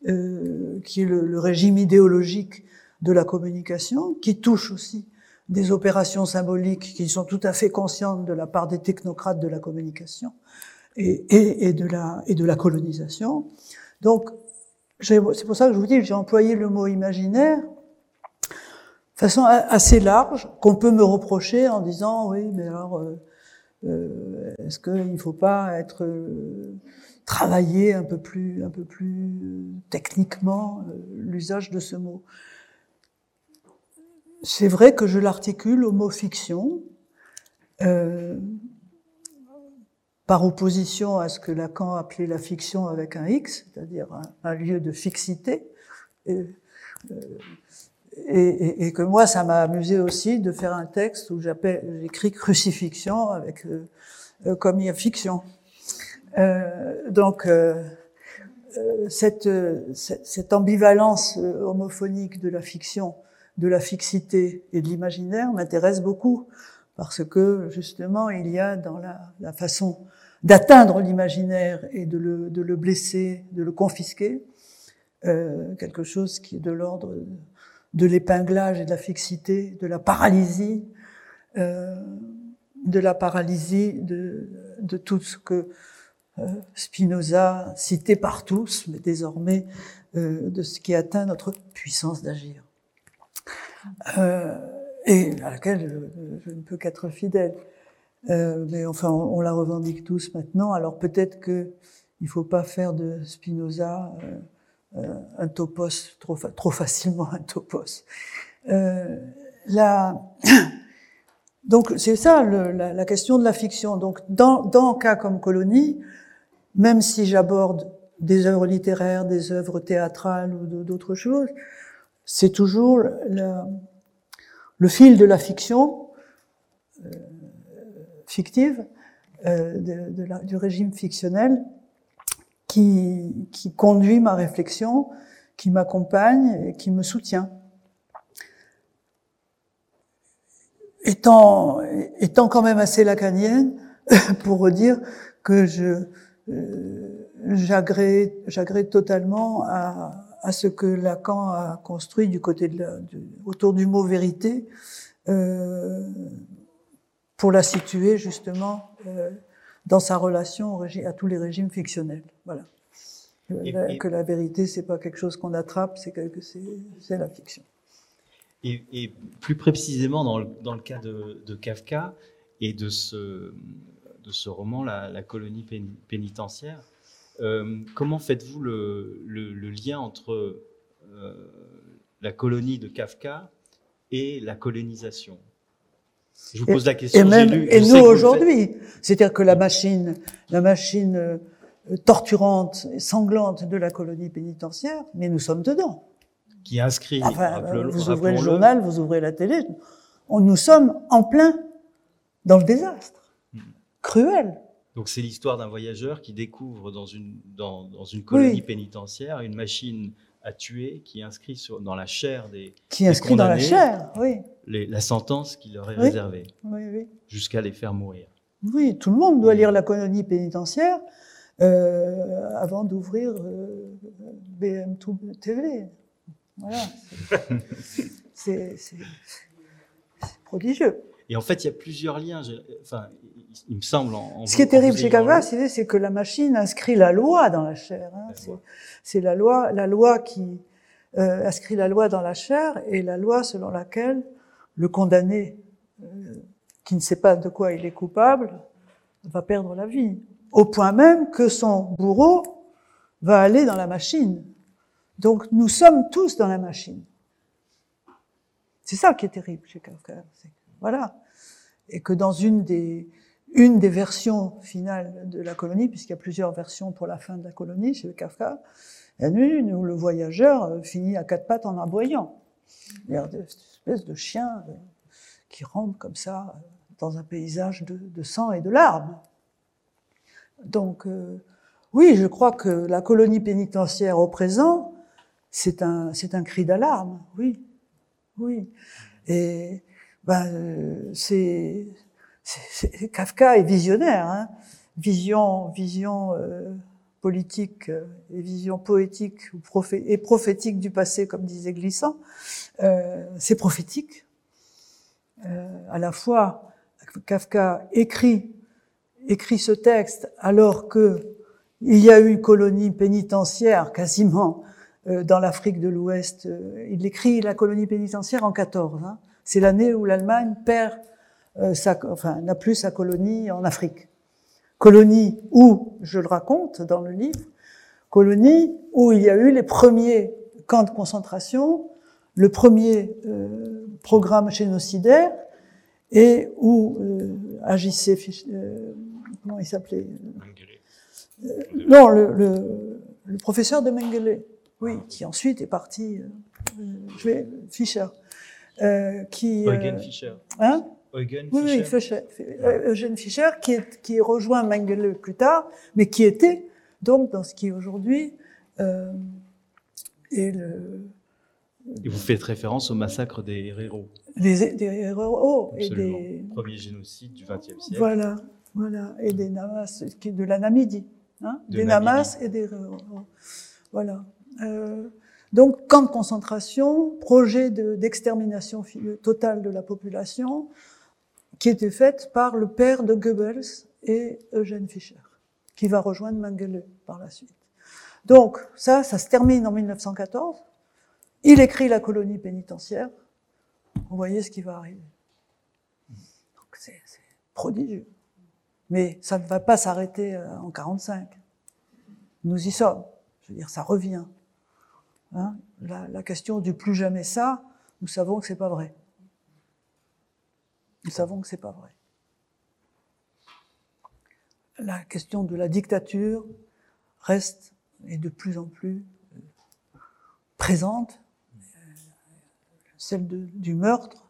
euh, qui est le, régime idéologique de la communication, qui touche aussi des opérations symboliques qui sont tout à fait conscientes de la part des technocrates de la communication et, de, la, colonisation. Donc, c'est pour ça que je vous dis, j'ai employé le mot imaginaire de façon assez large, qu'on peut me reprocher en disant, oui, mais alors, euh, euh, est-ce qu'il ne faut pas être euh, travailler un peu plus, un peu plus techniquement l'usage de ce mot? C'est vrai que je l'articule au mot fiction, euh, par opposition à ce que Lacan appelait la fiction avec un X, c'est-à-dire un, lieu de fixité. Et, euh, et, que moi, ça m'a amusé aussi de faire un texte où j'écris crucifixion avec euh, comme il y a fiction. Euh, donc euh, cette, cette, ambivalence homophonique de la fiction, de la fixité et de l'imaginaire m'intéresse beaucoup parce que justement il y a dans la, façon d'atteindre l'imaginaire et de le, de le, blesser, de le confisquer, euh, quelque chose qui est de l'ordre de l'épinglage et de la fixité, de la paralysie, euh, de la paralysie de, de tout ce que euh, Spinoza, cité par tous, mais désormais de ce qui atteint notre puissance d'agir, euh, et à laquelle je, ne peux qu'être fidèle. Euh, mais enfin, on, la revendique tous maintenant. Alors peut-être que il faut pas faire de Spinoza euh, un topos trop, trop facilement un topos. Euh, la, donc c'est ça la, question de la fiction. Donc dans, dans un cas comme Colonie, même si j'aborde des œuvres littéraires, des œuvres théâtrales ou d'autres choses, c'est toujours le, fil de la fiction euh, fictive, euh, du régime fictionnel, qui, qui conduit ma réflexion, qui m'accompagne et qui me soutient. Étant, étant quand même assez lacanienne pour dire que je euh, totalement à, à, ce que Lacan a construit du côté de la, autour du mot vérité euh, pour la situer justement euh, dans sa relation à tous les régimes fictionnels. Voilà. Et, la, et, que la vérité, c'est pas quelque chose qu'on attrape, c'est c'est la fiction. Et, et, plus précisément dans le, dans le cas de, de, Kafka et de ce, de ce roman, La, la colonie pénitentiaire, euh, comment faites-vous le, le, le, lien entre euh, la colonie de Kafka et la colonisation? Je vous pose la question. Et, même, lu, et nous aujourd'hui, c'est-à-dire que la machine, la machine euh, torturante et sanglante de la colonie pénitentiaire, mais nous sommes dedans. Qui inscrit. Enfin, vous ouvrez le journal, vous ouvrez la télé. On, nous sommes en plein dans le désastre. Hmm. Cruel. Donc c'est l'histoire d'un voyageur qui découvre dans une, dans, dans une colonie oui. pénitentiaire une machine à tuer qui inscrit sur, dans la chair des qui inscrit dans la chair, oui. Les, la sentence qui leur est oui. réservée, oui. jusqu'à les faire mourir. Oui, tout le monde doit lire la colonie pénitentiaire euh, avant d'ouvrir euh, BM2 TV. Voilà, c'est prodigieux. Et en fait, il y a plusieurs liens. Enfin, il me semble. En, en Ce qui est terrible chez Cavas, c'est que la machine inscrit la loi dans la chair. Hein. C'est la loi, la loi qui euh, inscrit la loi dans la chair et la loi selon laquelle le condamné, euh, qui ne sait pas de quoi il est coupable, va perdre la vie. Au point même que son bourreau va aller dans la machine. Donc nous sommes tous dans la machine. C'est ça qui est terrible chez Kafka. Voilà. Et que dans une des, une des versions finales de la colonie, puisqu'il y a plusieurs versions pour la fin de la colonie chez Kafka, il y en a une où le voyageur euh, finit à quatre pattes en aboyant. Il y a une espèce de chien euh, qui rampe comme ça euh, dans un paysage de, de sang et de larmes. Donc, euh, oui, je crois que la colonie pénitentiaire au présent, c'est un, c'est un cri d'alarme, oui, oui. Et ben, euh, c'est, Kafka est visionnaire, hein. vision, vision euh, politique euh, et vision poétique et prophétique du passé, comme disait Glissant. Euh, c'est prophétique. Euh, à la fois, Kafka écrit écrit ce texte alors que il y a eu une colonie pénitentiaire quasiment dans l'Afrique de l'Ouest. Il écrit la colonie pénitentiaire en 14. Hein. C'est l'année où l'Allemagne perd sa, enfin, n'a plus sa colonie en Afrique. Colonie où, je le raconte dans le livre, colonie où il y a eu les premiers camps de concentration, le premier euh, programme génocidaire, et où euh, agissait, euh, comment il s'appelait Non, le, le, le, professeur de Mengele, oui, qui ensuite est parti je vais Fischer, euh, qui Eugen Fischer. Hein? Eugen oui, oui, Fischer. Fischer, euh, Eugène Fischer, qui, est, qui rejoint Mengele plus tard, mais qui était donc dans ce qui aujourd'hui euh, est le, Et vous faites référence au massacre des Herero, des, des héros et absolument. des Premier génocide du XXe siècle. voilà, voilà, et des Namas, qui est de la Namibie, hein, De des Namibie. Namas et des héros. voilà. Euh, donc camp de concentration, projet de- d'extermination fi- totale de la population, qui était faite par le père de Goebbels et Eugène Fischer, qui va rejoindre Mengele par la suite. Donc ça, ça se termine en 1914. Il écrit la colonie pénitentiaire. Vous voyez ce qui va arriver. Donc c'est prodigieux. Mais ça ne va pas s'arrêter euh, en 45. Nous y sommes. Je veux dire, ça revient. Hein? La, la question du plus jamais ça, nous savons que c'est pas vrai. Nous savons que c'est pas vrai. La question de la dictature reste et de plus en plus euh, présente. Euh, Celle de- du meurtre,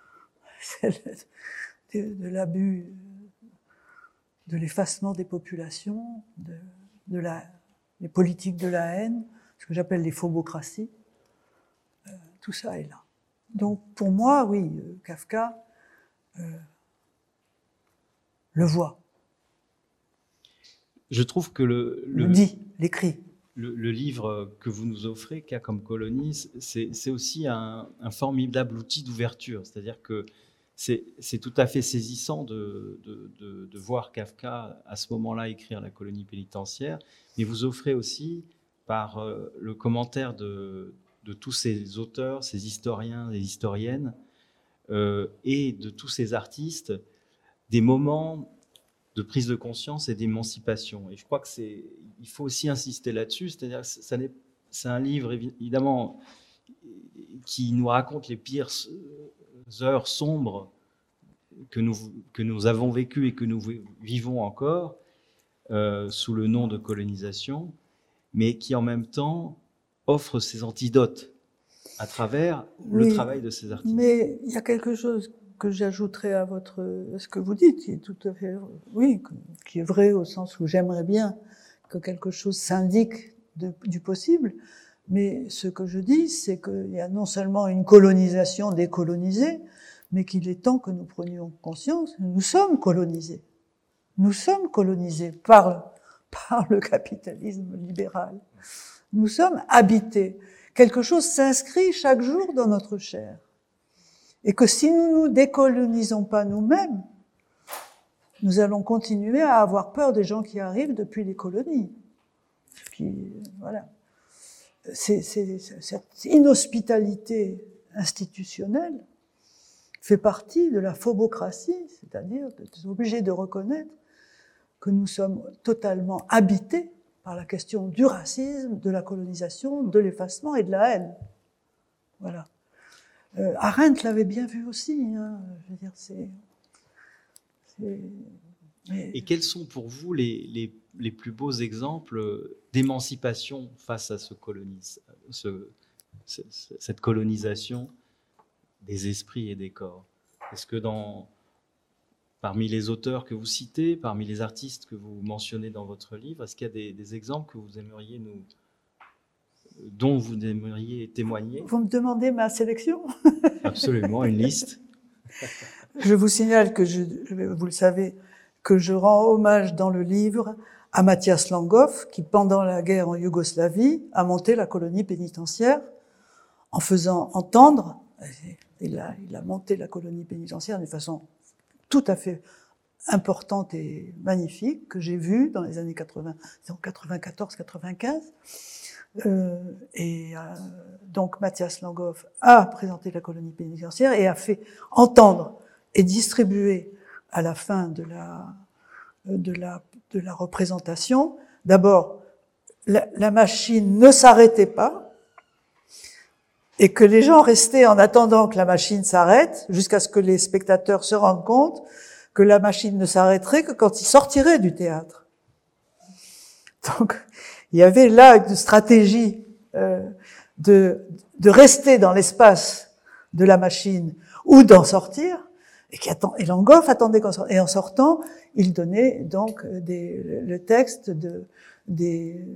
celle de, l'abus, euh, de l'effacement des populations, de, la, les politiques de la haine, ce que j'appelle les phobocraties. Tout ça est là. Donc pour moi, oui, Kafka euh, le voit, Je trouve que le, le, le, dit, l'écrit. le, le livre que vous nous offrez, Qu'a comme colonie, c'est aussi un, un formidable outil d'ouverture. C'est-à-dire que c'est tout à fait saisissant de, de, de- de voir Kafka à ce moment-là écrire la colonie pénitentiaire, mais vous offrez aussi, par euh, le commentaire de, tous ces auteurs, ces historiens et historiennes, et de tous ces artistes, des moments de prise de conscience et d'émancipation. Et je crois que c'est, il faut aussi insister là-dessus, c'est-à-dire que ça n'est, c'est un livre évidemment qui nous raconte les pires heures sombres que nous, que nous avons vécues et que nous vivons encore euh, sous le nom de colonisation, mais qui en même temps offre ses antidotes à travers le travail de ces artistes. Mais il y a quelque chose que j'ajouterais à votre à ce que vous dites, qui est tout à fait oui, que- qui est vrai au sens où j'aimerais bien que quelque chose s'indique du possible. Mais ce que je dis, c'est qu'il y a non seulement une colonisation décolonisée, mais qu'il est temps que nous prenions conscience, nous sommes colonisés. Nous sommes colonisés par, par le capitalisme libéral. Nous sommes habités. Quelque chose s'inscrit chaque jour dans notre chair. Et que si nous nous décolonisons pas nous-mêmes, nous allons continuer à avoir peur des gens qui arrivent depuis les colonies. Voilà. Cette inhospitalité institutionnelle fait partie de la phobocratie, c'est-à-dire d'être obligé de reconnaître que nous sommes totalement habités par la question du racisme, de la colonisation, de l'effacement et de la haine. Voilà. Euh, Arendt l'avait bien vu aussi. Hein. Je veux dire, Et quels sont pour vous les, plus beaux exemples d'émancipation face à ce- cette colonisation des esprits et des corps? Est-ce que dans, parmi les auteurs que vous citez, parmi les artistes que vous mentionnez dans votre livre, est-ce qu'il y a des, des exemples que vous aimeriez nous, dont vous aimeriez témoigner? Vous me demandez ma sélection? Absolument, une liste. Je vous signale que je, vous le savez, que je rends hommage dans le livre à Mathias Langhoff, qui pendant la guerre en Yougoslavie a monté la colonie pénitentiaire en faisant entendre, il a, il a monté la colonie pénitentiaire d'une façon tout à fait importante et magnifique que j'ai vue dans les années 80, 94-95. Euh, et euh, donc Mathias Langhoff a présenté la colonie pénitentiaire et a fait entendre et distribuer à la fin de la, de la, de la représentation, d'abord, la, la machine ne s'arrêtait pas et que les gens restaient en attendant que la machine s'arrête jusqu'à ce que les spectateurs se rendent compte que la machine ne s'arrêterait que quand ils sortiraient du théâtre. Donc, il y avait là une stratégie euh, de, de rester dans l'espace de la machine ou d'en sortir, et, qui attend, et Langhoff attendait qu'en sortant. Et en sortant, il donnait donc des, le texte de, des,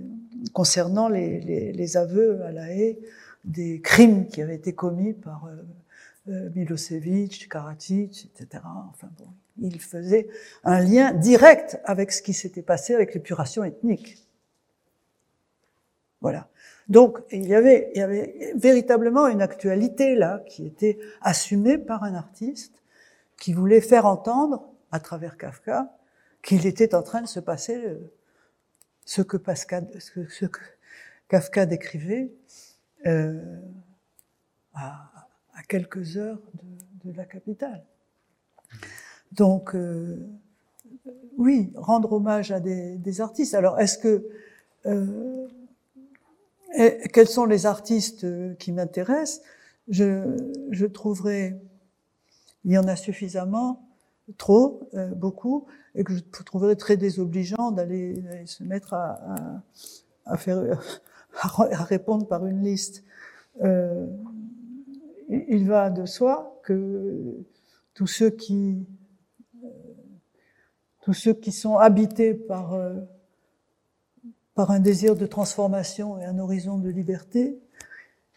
concernant les, les, les, aveux à la haie des crimes qui avaient été commis par euh, euh Milosevic, Karadzic, etc. Enfin bon, il faisait un lien direct avec ce qui s'était passé avec l'épuration ethnique. Voilà. Donc, il y, avait, il y avait véritablement une actualité là qui était assumée par un artiste qui voulait faire entendre, à travers Kafka, qu'il était en train de se passer euh, ce que, Pascal, ce que Kafka décrivait euh, à, à, quelques heures de, de la capitale. Donc, euh, oui, rendre hommage à des, des artistes. Alors, est-ce que euh, quels sont les artistes qui m'intéressent? Je, je trouverai, il y en a suffisamment, trop, euh, beaucoup, et que je trouverais très désobligeant d'aller se mettre à, à, à faire, à, répondre par une liste. Euh, il va de soi que tous ceux qui, euh, tous ceux qui sont habités par euh, par un désir de transformation et un horizon de liberté,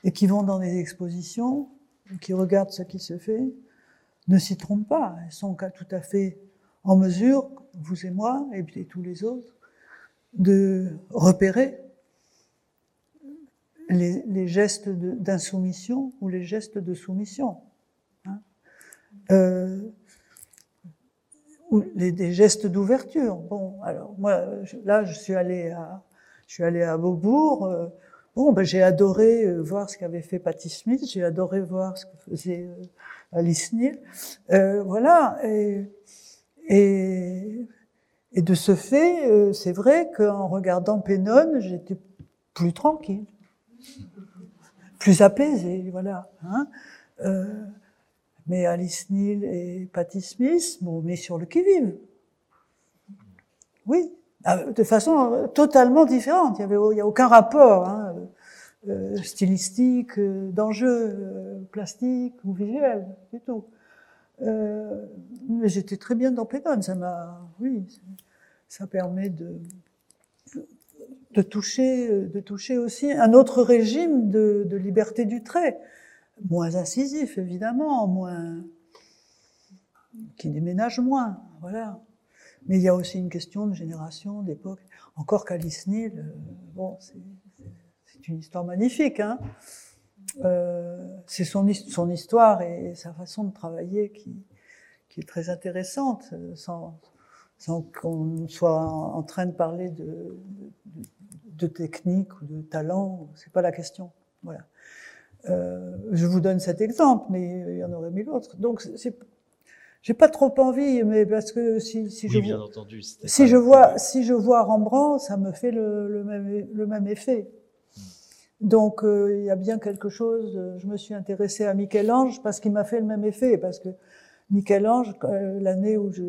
et qui vont dans des expositions, qui regardent ce qui se fait, ne s'y trompent pas. Elles sont tout à fait en mesure, vous et moi, et tous les autres, de repérer les, gestes d'insoumission ou les gestes de soumission. Hein. Euh, ou les, des gestes d'ouverture. Bon, alors moi, là, je suis allée à, je suis à Beaubourg. Euh, bon, ben, j'ai adoré euh, voir ce qu'avait fait Patti Smith. J'ai adoré voir ce que faisait Alice Neal. Voilà. Et, de ce fait, c'est vrai qu'en regardant Pennon, j'étais plus tranquille, plus apaisée. Voilà. Hein euh, mais Alice Neal et Patti Smith m'ont mis sur le qui-vive. Oui, ah, de façon euh, totalement différente. Il n'y a aucun rapport hein, euh, stylistique, euh, d'enjeu plastique ou visuel du tout. Mais j'étais très bien dans Pédone. Ça m'a, oui, ça permet de de toucher, de toucher aussi un autre régime de, de liberté du trait, moins incisif évidemment, moins qui déménage moins, voilà. Mais il y a aussi une question de génération, d'époque. Encore qu'Alice Neal, euh, bon, c'est une histoire magnifique. Hein euh, c'est son, son, histoire et sa façon de travailler qui, qui est très intéressante, euh, sans, sans qu'on soit en train de parler de, de, de technique ou de talent. C'est pas la question. Voilà. Euh, je vous donne cet exemple, mais il y en aurait mille autres. Donc j'ai pas trop envie, mais parce que si, si oui, je bien entendu, si je vois si je vois Rembrandt, ça me fait le, le même le même effet. Donc euh, il y a bien quelque chose. Je me suis intéressée à Michel-Ange parce qu'il m'a fait le même effet, parce que Michel-Ange, euh, l'année où je,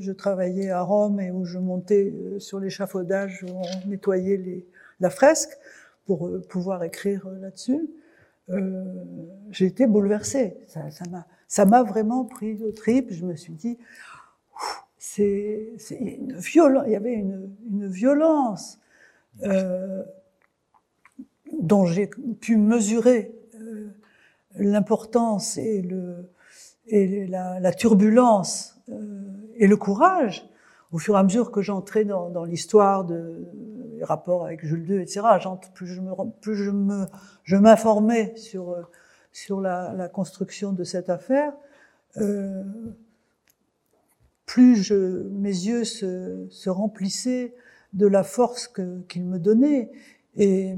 je, travaillais à Rome et où je montais euh, sur l'échafaudage, on nettoyait la fresque pour pouvoir écrire là-dessus, euh, j'ai été bouleversée. Ça m'a vraiment pris de trip. Je me suis dit, c'est violence. Il y avait une, violence euh, dont j'ai pu mesurer euh, l'importance et, la, turbulence euh, et le courage au fur et à mesure que j'entrais dans, l'histoire de les rapports avec Jules II, etc. Plus je m'informais sur sur la, construction de cette affaire, euh, plus mes yeux se, se, remplissaient de la force qu'il me donnait. Et,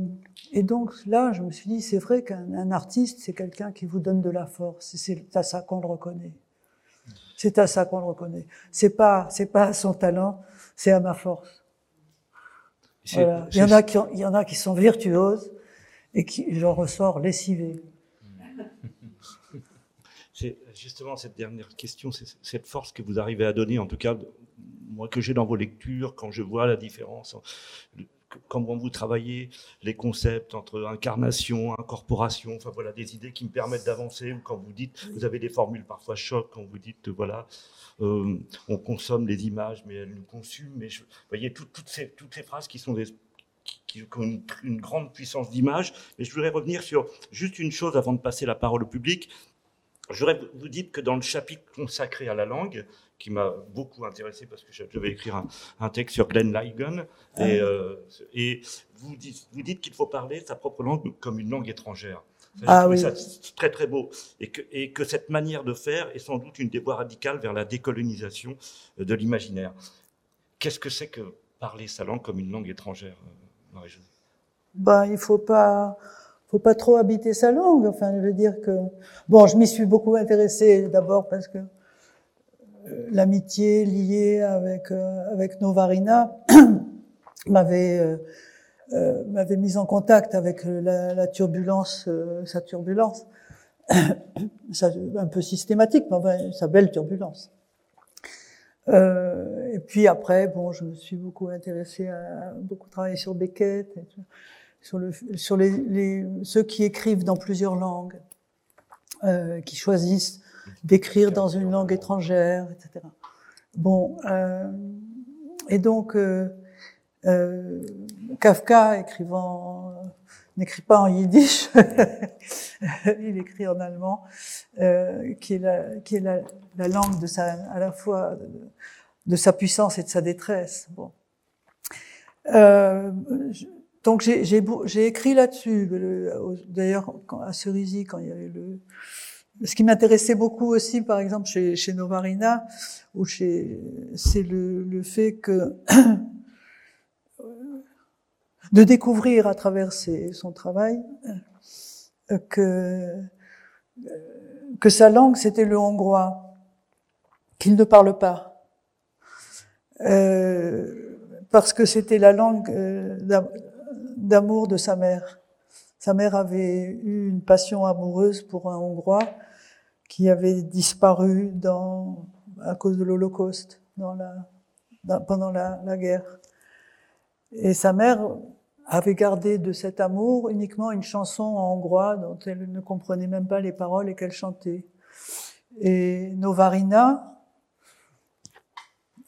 et, donc là, je me suis dit, c'est vrai qu'un artiste, c'est quelqu'un qui vous donne de la force. C'est à ça qu'on le reconnaît. C'est à ça qu'on le reconnaît. C'est pas, c'est pas à son talent, c'est à ma force. Voilà. Il y en a qui, il y en a qui sont virtuoses et qui, j'en ressors lessivé. C'est justement cette dernière question, c'est cette force que vous arrivez à donner, en tout cas, moi que j'ai dans vos lectures, quand je vois la différence comment vous travaillez les concepts entre incarnation, incorporation, enfin voilà, des idées qui me permettent d'avancer, ou quand vous dites, vous avez des formules parfois choc, quand vous dites, voilà, euh, on consomme les images, mais elles nous consument, mais vous voyez, toutes, ces, toutes ces phrases qui sont des, qui, ont une, une grande puissance d'image, mais je voudrais revenir sur juste une chose avant de passer la parole au public. Je voudrais vous dire que dans le chapitre consacré à la langue, qui m'a beaucoup intéressé parce que je devais écrire un, texte sur Glenn Ligon. Et, ah. euh, et vous dites, vous dites qu'il faut parler sa propre langue comme une langue étrangère. Ah, oui. ça très très beau. Et que, et que cette manière de faire est sans doute une des voies radicales vers la décolonisation de l'imaginaire. Qu'est-ce que c'est que parler sa langue comme une langue étrangère, euh, marie ben, Il faut pas faut pas trop habiter sa langue. Enfin, je veux dire que bon, je m'y suis beaucoup intéressée d'abord parce que l'amitié liée avec euh, avec Novarina m'avait euh, euh, m'avait mise en contact avec la, la turbulence, sa turbulence, un peu systématique, mais enfin, sa belle turbulence. Euh, et puis après, bon, je me suis beaucoup intéressée à beaucoup travaillé sur Beckett, sur le sur les, les, ceux qui écrivent dans plusieurs langues, euh, qui choisissent d'écrire dans une langue étrangère, etc. Bon, euh, et donc euh, Kafka écrivant n'écrit pas en yiddish, il écrit en allemand, qui est, la, langue de sa, à la fois de sa puissance et de sa détresse. Bon. Donc j'ai écrit là-dessus. D'ailleurs, à Cerisy, quand il y avait le, ce qui m'intéressait beaucoup aussi, par exemple, chez, chez Novarina, c'est le, le, fait que de découvrir à travers ses, son travail euh, que que sa langue c'était le hongrois, qu'il ne parle pas, euh, parce que c'était la langue euh, d'amour de sa mère. Sa mère avait eu une passion amoureuse pour un Hongrois qui avait disparu à cause de l'Holocauste, pendant la, la, guerre. Et sa mère avait gardé de cet amour uniquement une chanson en hongrois dont elle ne comprenait même pas les paroles et qu'elle chantait. Et Novarina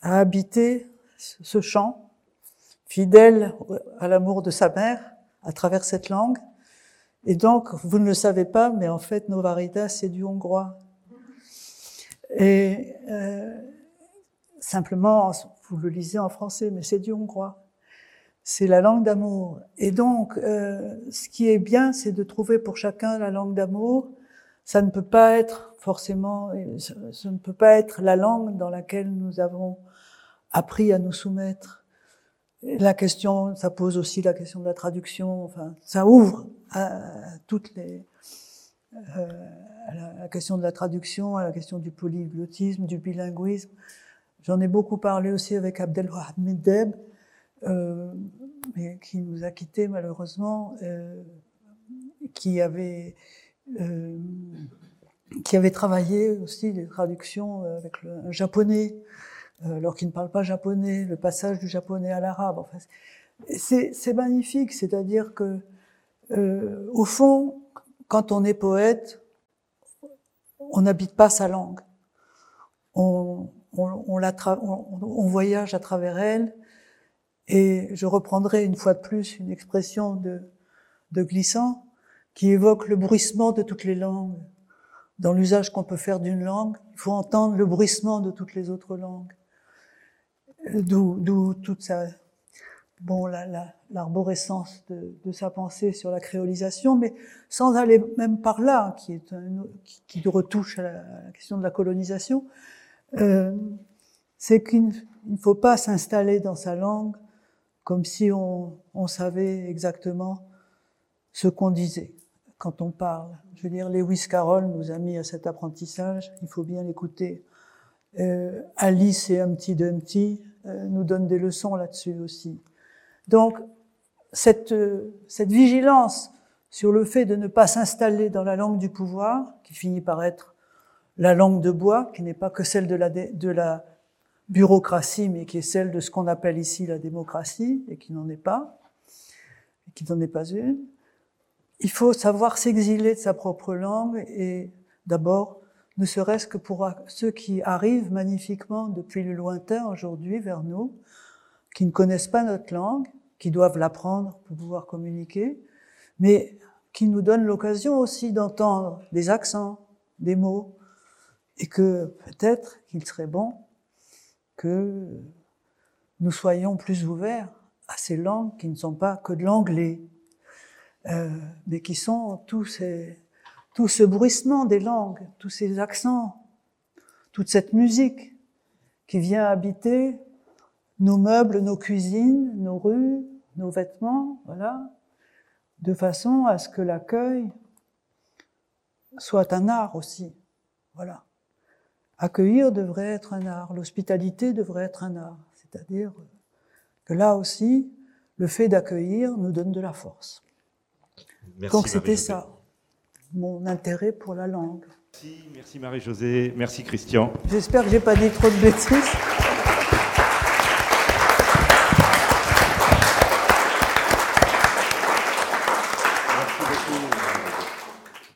a habité ce chant, fidèle à l'amour de sa mère à travers cette langue, et donc, vous ne le savez pas, mais en fait, Novarita, c'est du hongrois. Et euh, simplement, vous le lisez en français, mais c'est du hongrois. C'est la langue d'amour. Et donc, euh, ce qui est bien, c'est de trouver pour chacun la langue d'amour. Ça ne peut pas être forcément, ça ne peut pas être la langue dans laquelle nous avons appris à nous soumettre la question, ça pose aussi la question de la traduction. Enfin, ça ouvre à, toutes les euh, à la, question de la traduction, à la question du polyglottisme, du bilinguisme. J'en ai beaucoup parlé aussi avec Abdelwahab Medeb, euh, qui nous a quittés malheureusement, euh, qui avait qui avait travaillé aussi les traductions avec le un japonais alors qu'il ne parle pas japonais, le passage du japonais à l'arabe. Enfin, c'est magnifique, c'est-à-dire que, euh, au fond, quand on est poète, on n'habite pas sa langue. On, la voyage à travers elle. Et je reprendrai une fois de plus une expression de, de Glissant qui évoque le bruissement de toutes les langues. Dans l'usage qu'on peut faire d'une langue, il faut entendre le bruissement de toutes les autres langues d'où toute sa bon l'arborescence la, de, sa pensée sur la créolisation, mais sans aller même par là, un, qui, retouche à la, question de la colonisation, euh, c'est qu'il ne faut pas s'installer dans sa langue comme si on, savait exactement ce qu'on disait quand on parle. Je veux dire, Lewis Carroll nous a mis à cet apprentissage, il faut bien l'écouter. Euh, Alice et Humpty Dumpty nous donne des leçons là-dessus aussi. Donc, cette, euh, cette vigilance sur le fait de ne pas s'installer dans la langue du pouvoir, qui finit par être la langue de bois, qui n'est pas que celle de la, de la bureaucratie, mais qui est celle de ce qu'on appelle ici la démocratie, et qui n'en est pas. qui n'en est pas une. Il faut savoir s'exiler de sa propre langue et d'abord, ne serait-ce que pour ceux qui arrivent magnifiquement depuis le lointain aujourd'hui vers nous, qui ne connaissent pas notre langue, qui doivent l'apprendre pour pouvoir communiquer, mais qui nous donnent l'occasion aussi d'entendre des accents, des mots, et que peut-être qu'il serait bon que nous soyons plus ouverts à ces langues qui ne sont pas que de l'anglais, euh, mais qui sont tous ces, tout ce bruissement des langues, tous ces accents, toute cette musique qui vient habiter nos meubles, nos cuisines, nos rues, nos vêtements, voilà, de façon à ce que l'accueil soit un art aussi. Voilà. Accueillir devrait être un art, l'hospitalité devrait être un art, c'est-à-dire que là aussi, le fait d'accueillir nous donne de la force. Donc c'était ça, mon intérêt pour la langue. Merci, merci Marie-Josée, merci Christian. J'espère que j'ai pas dit trop de bêtises.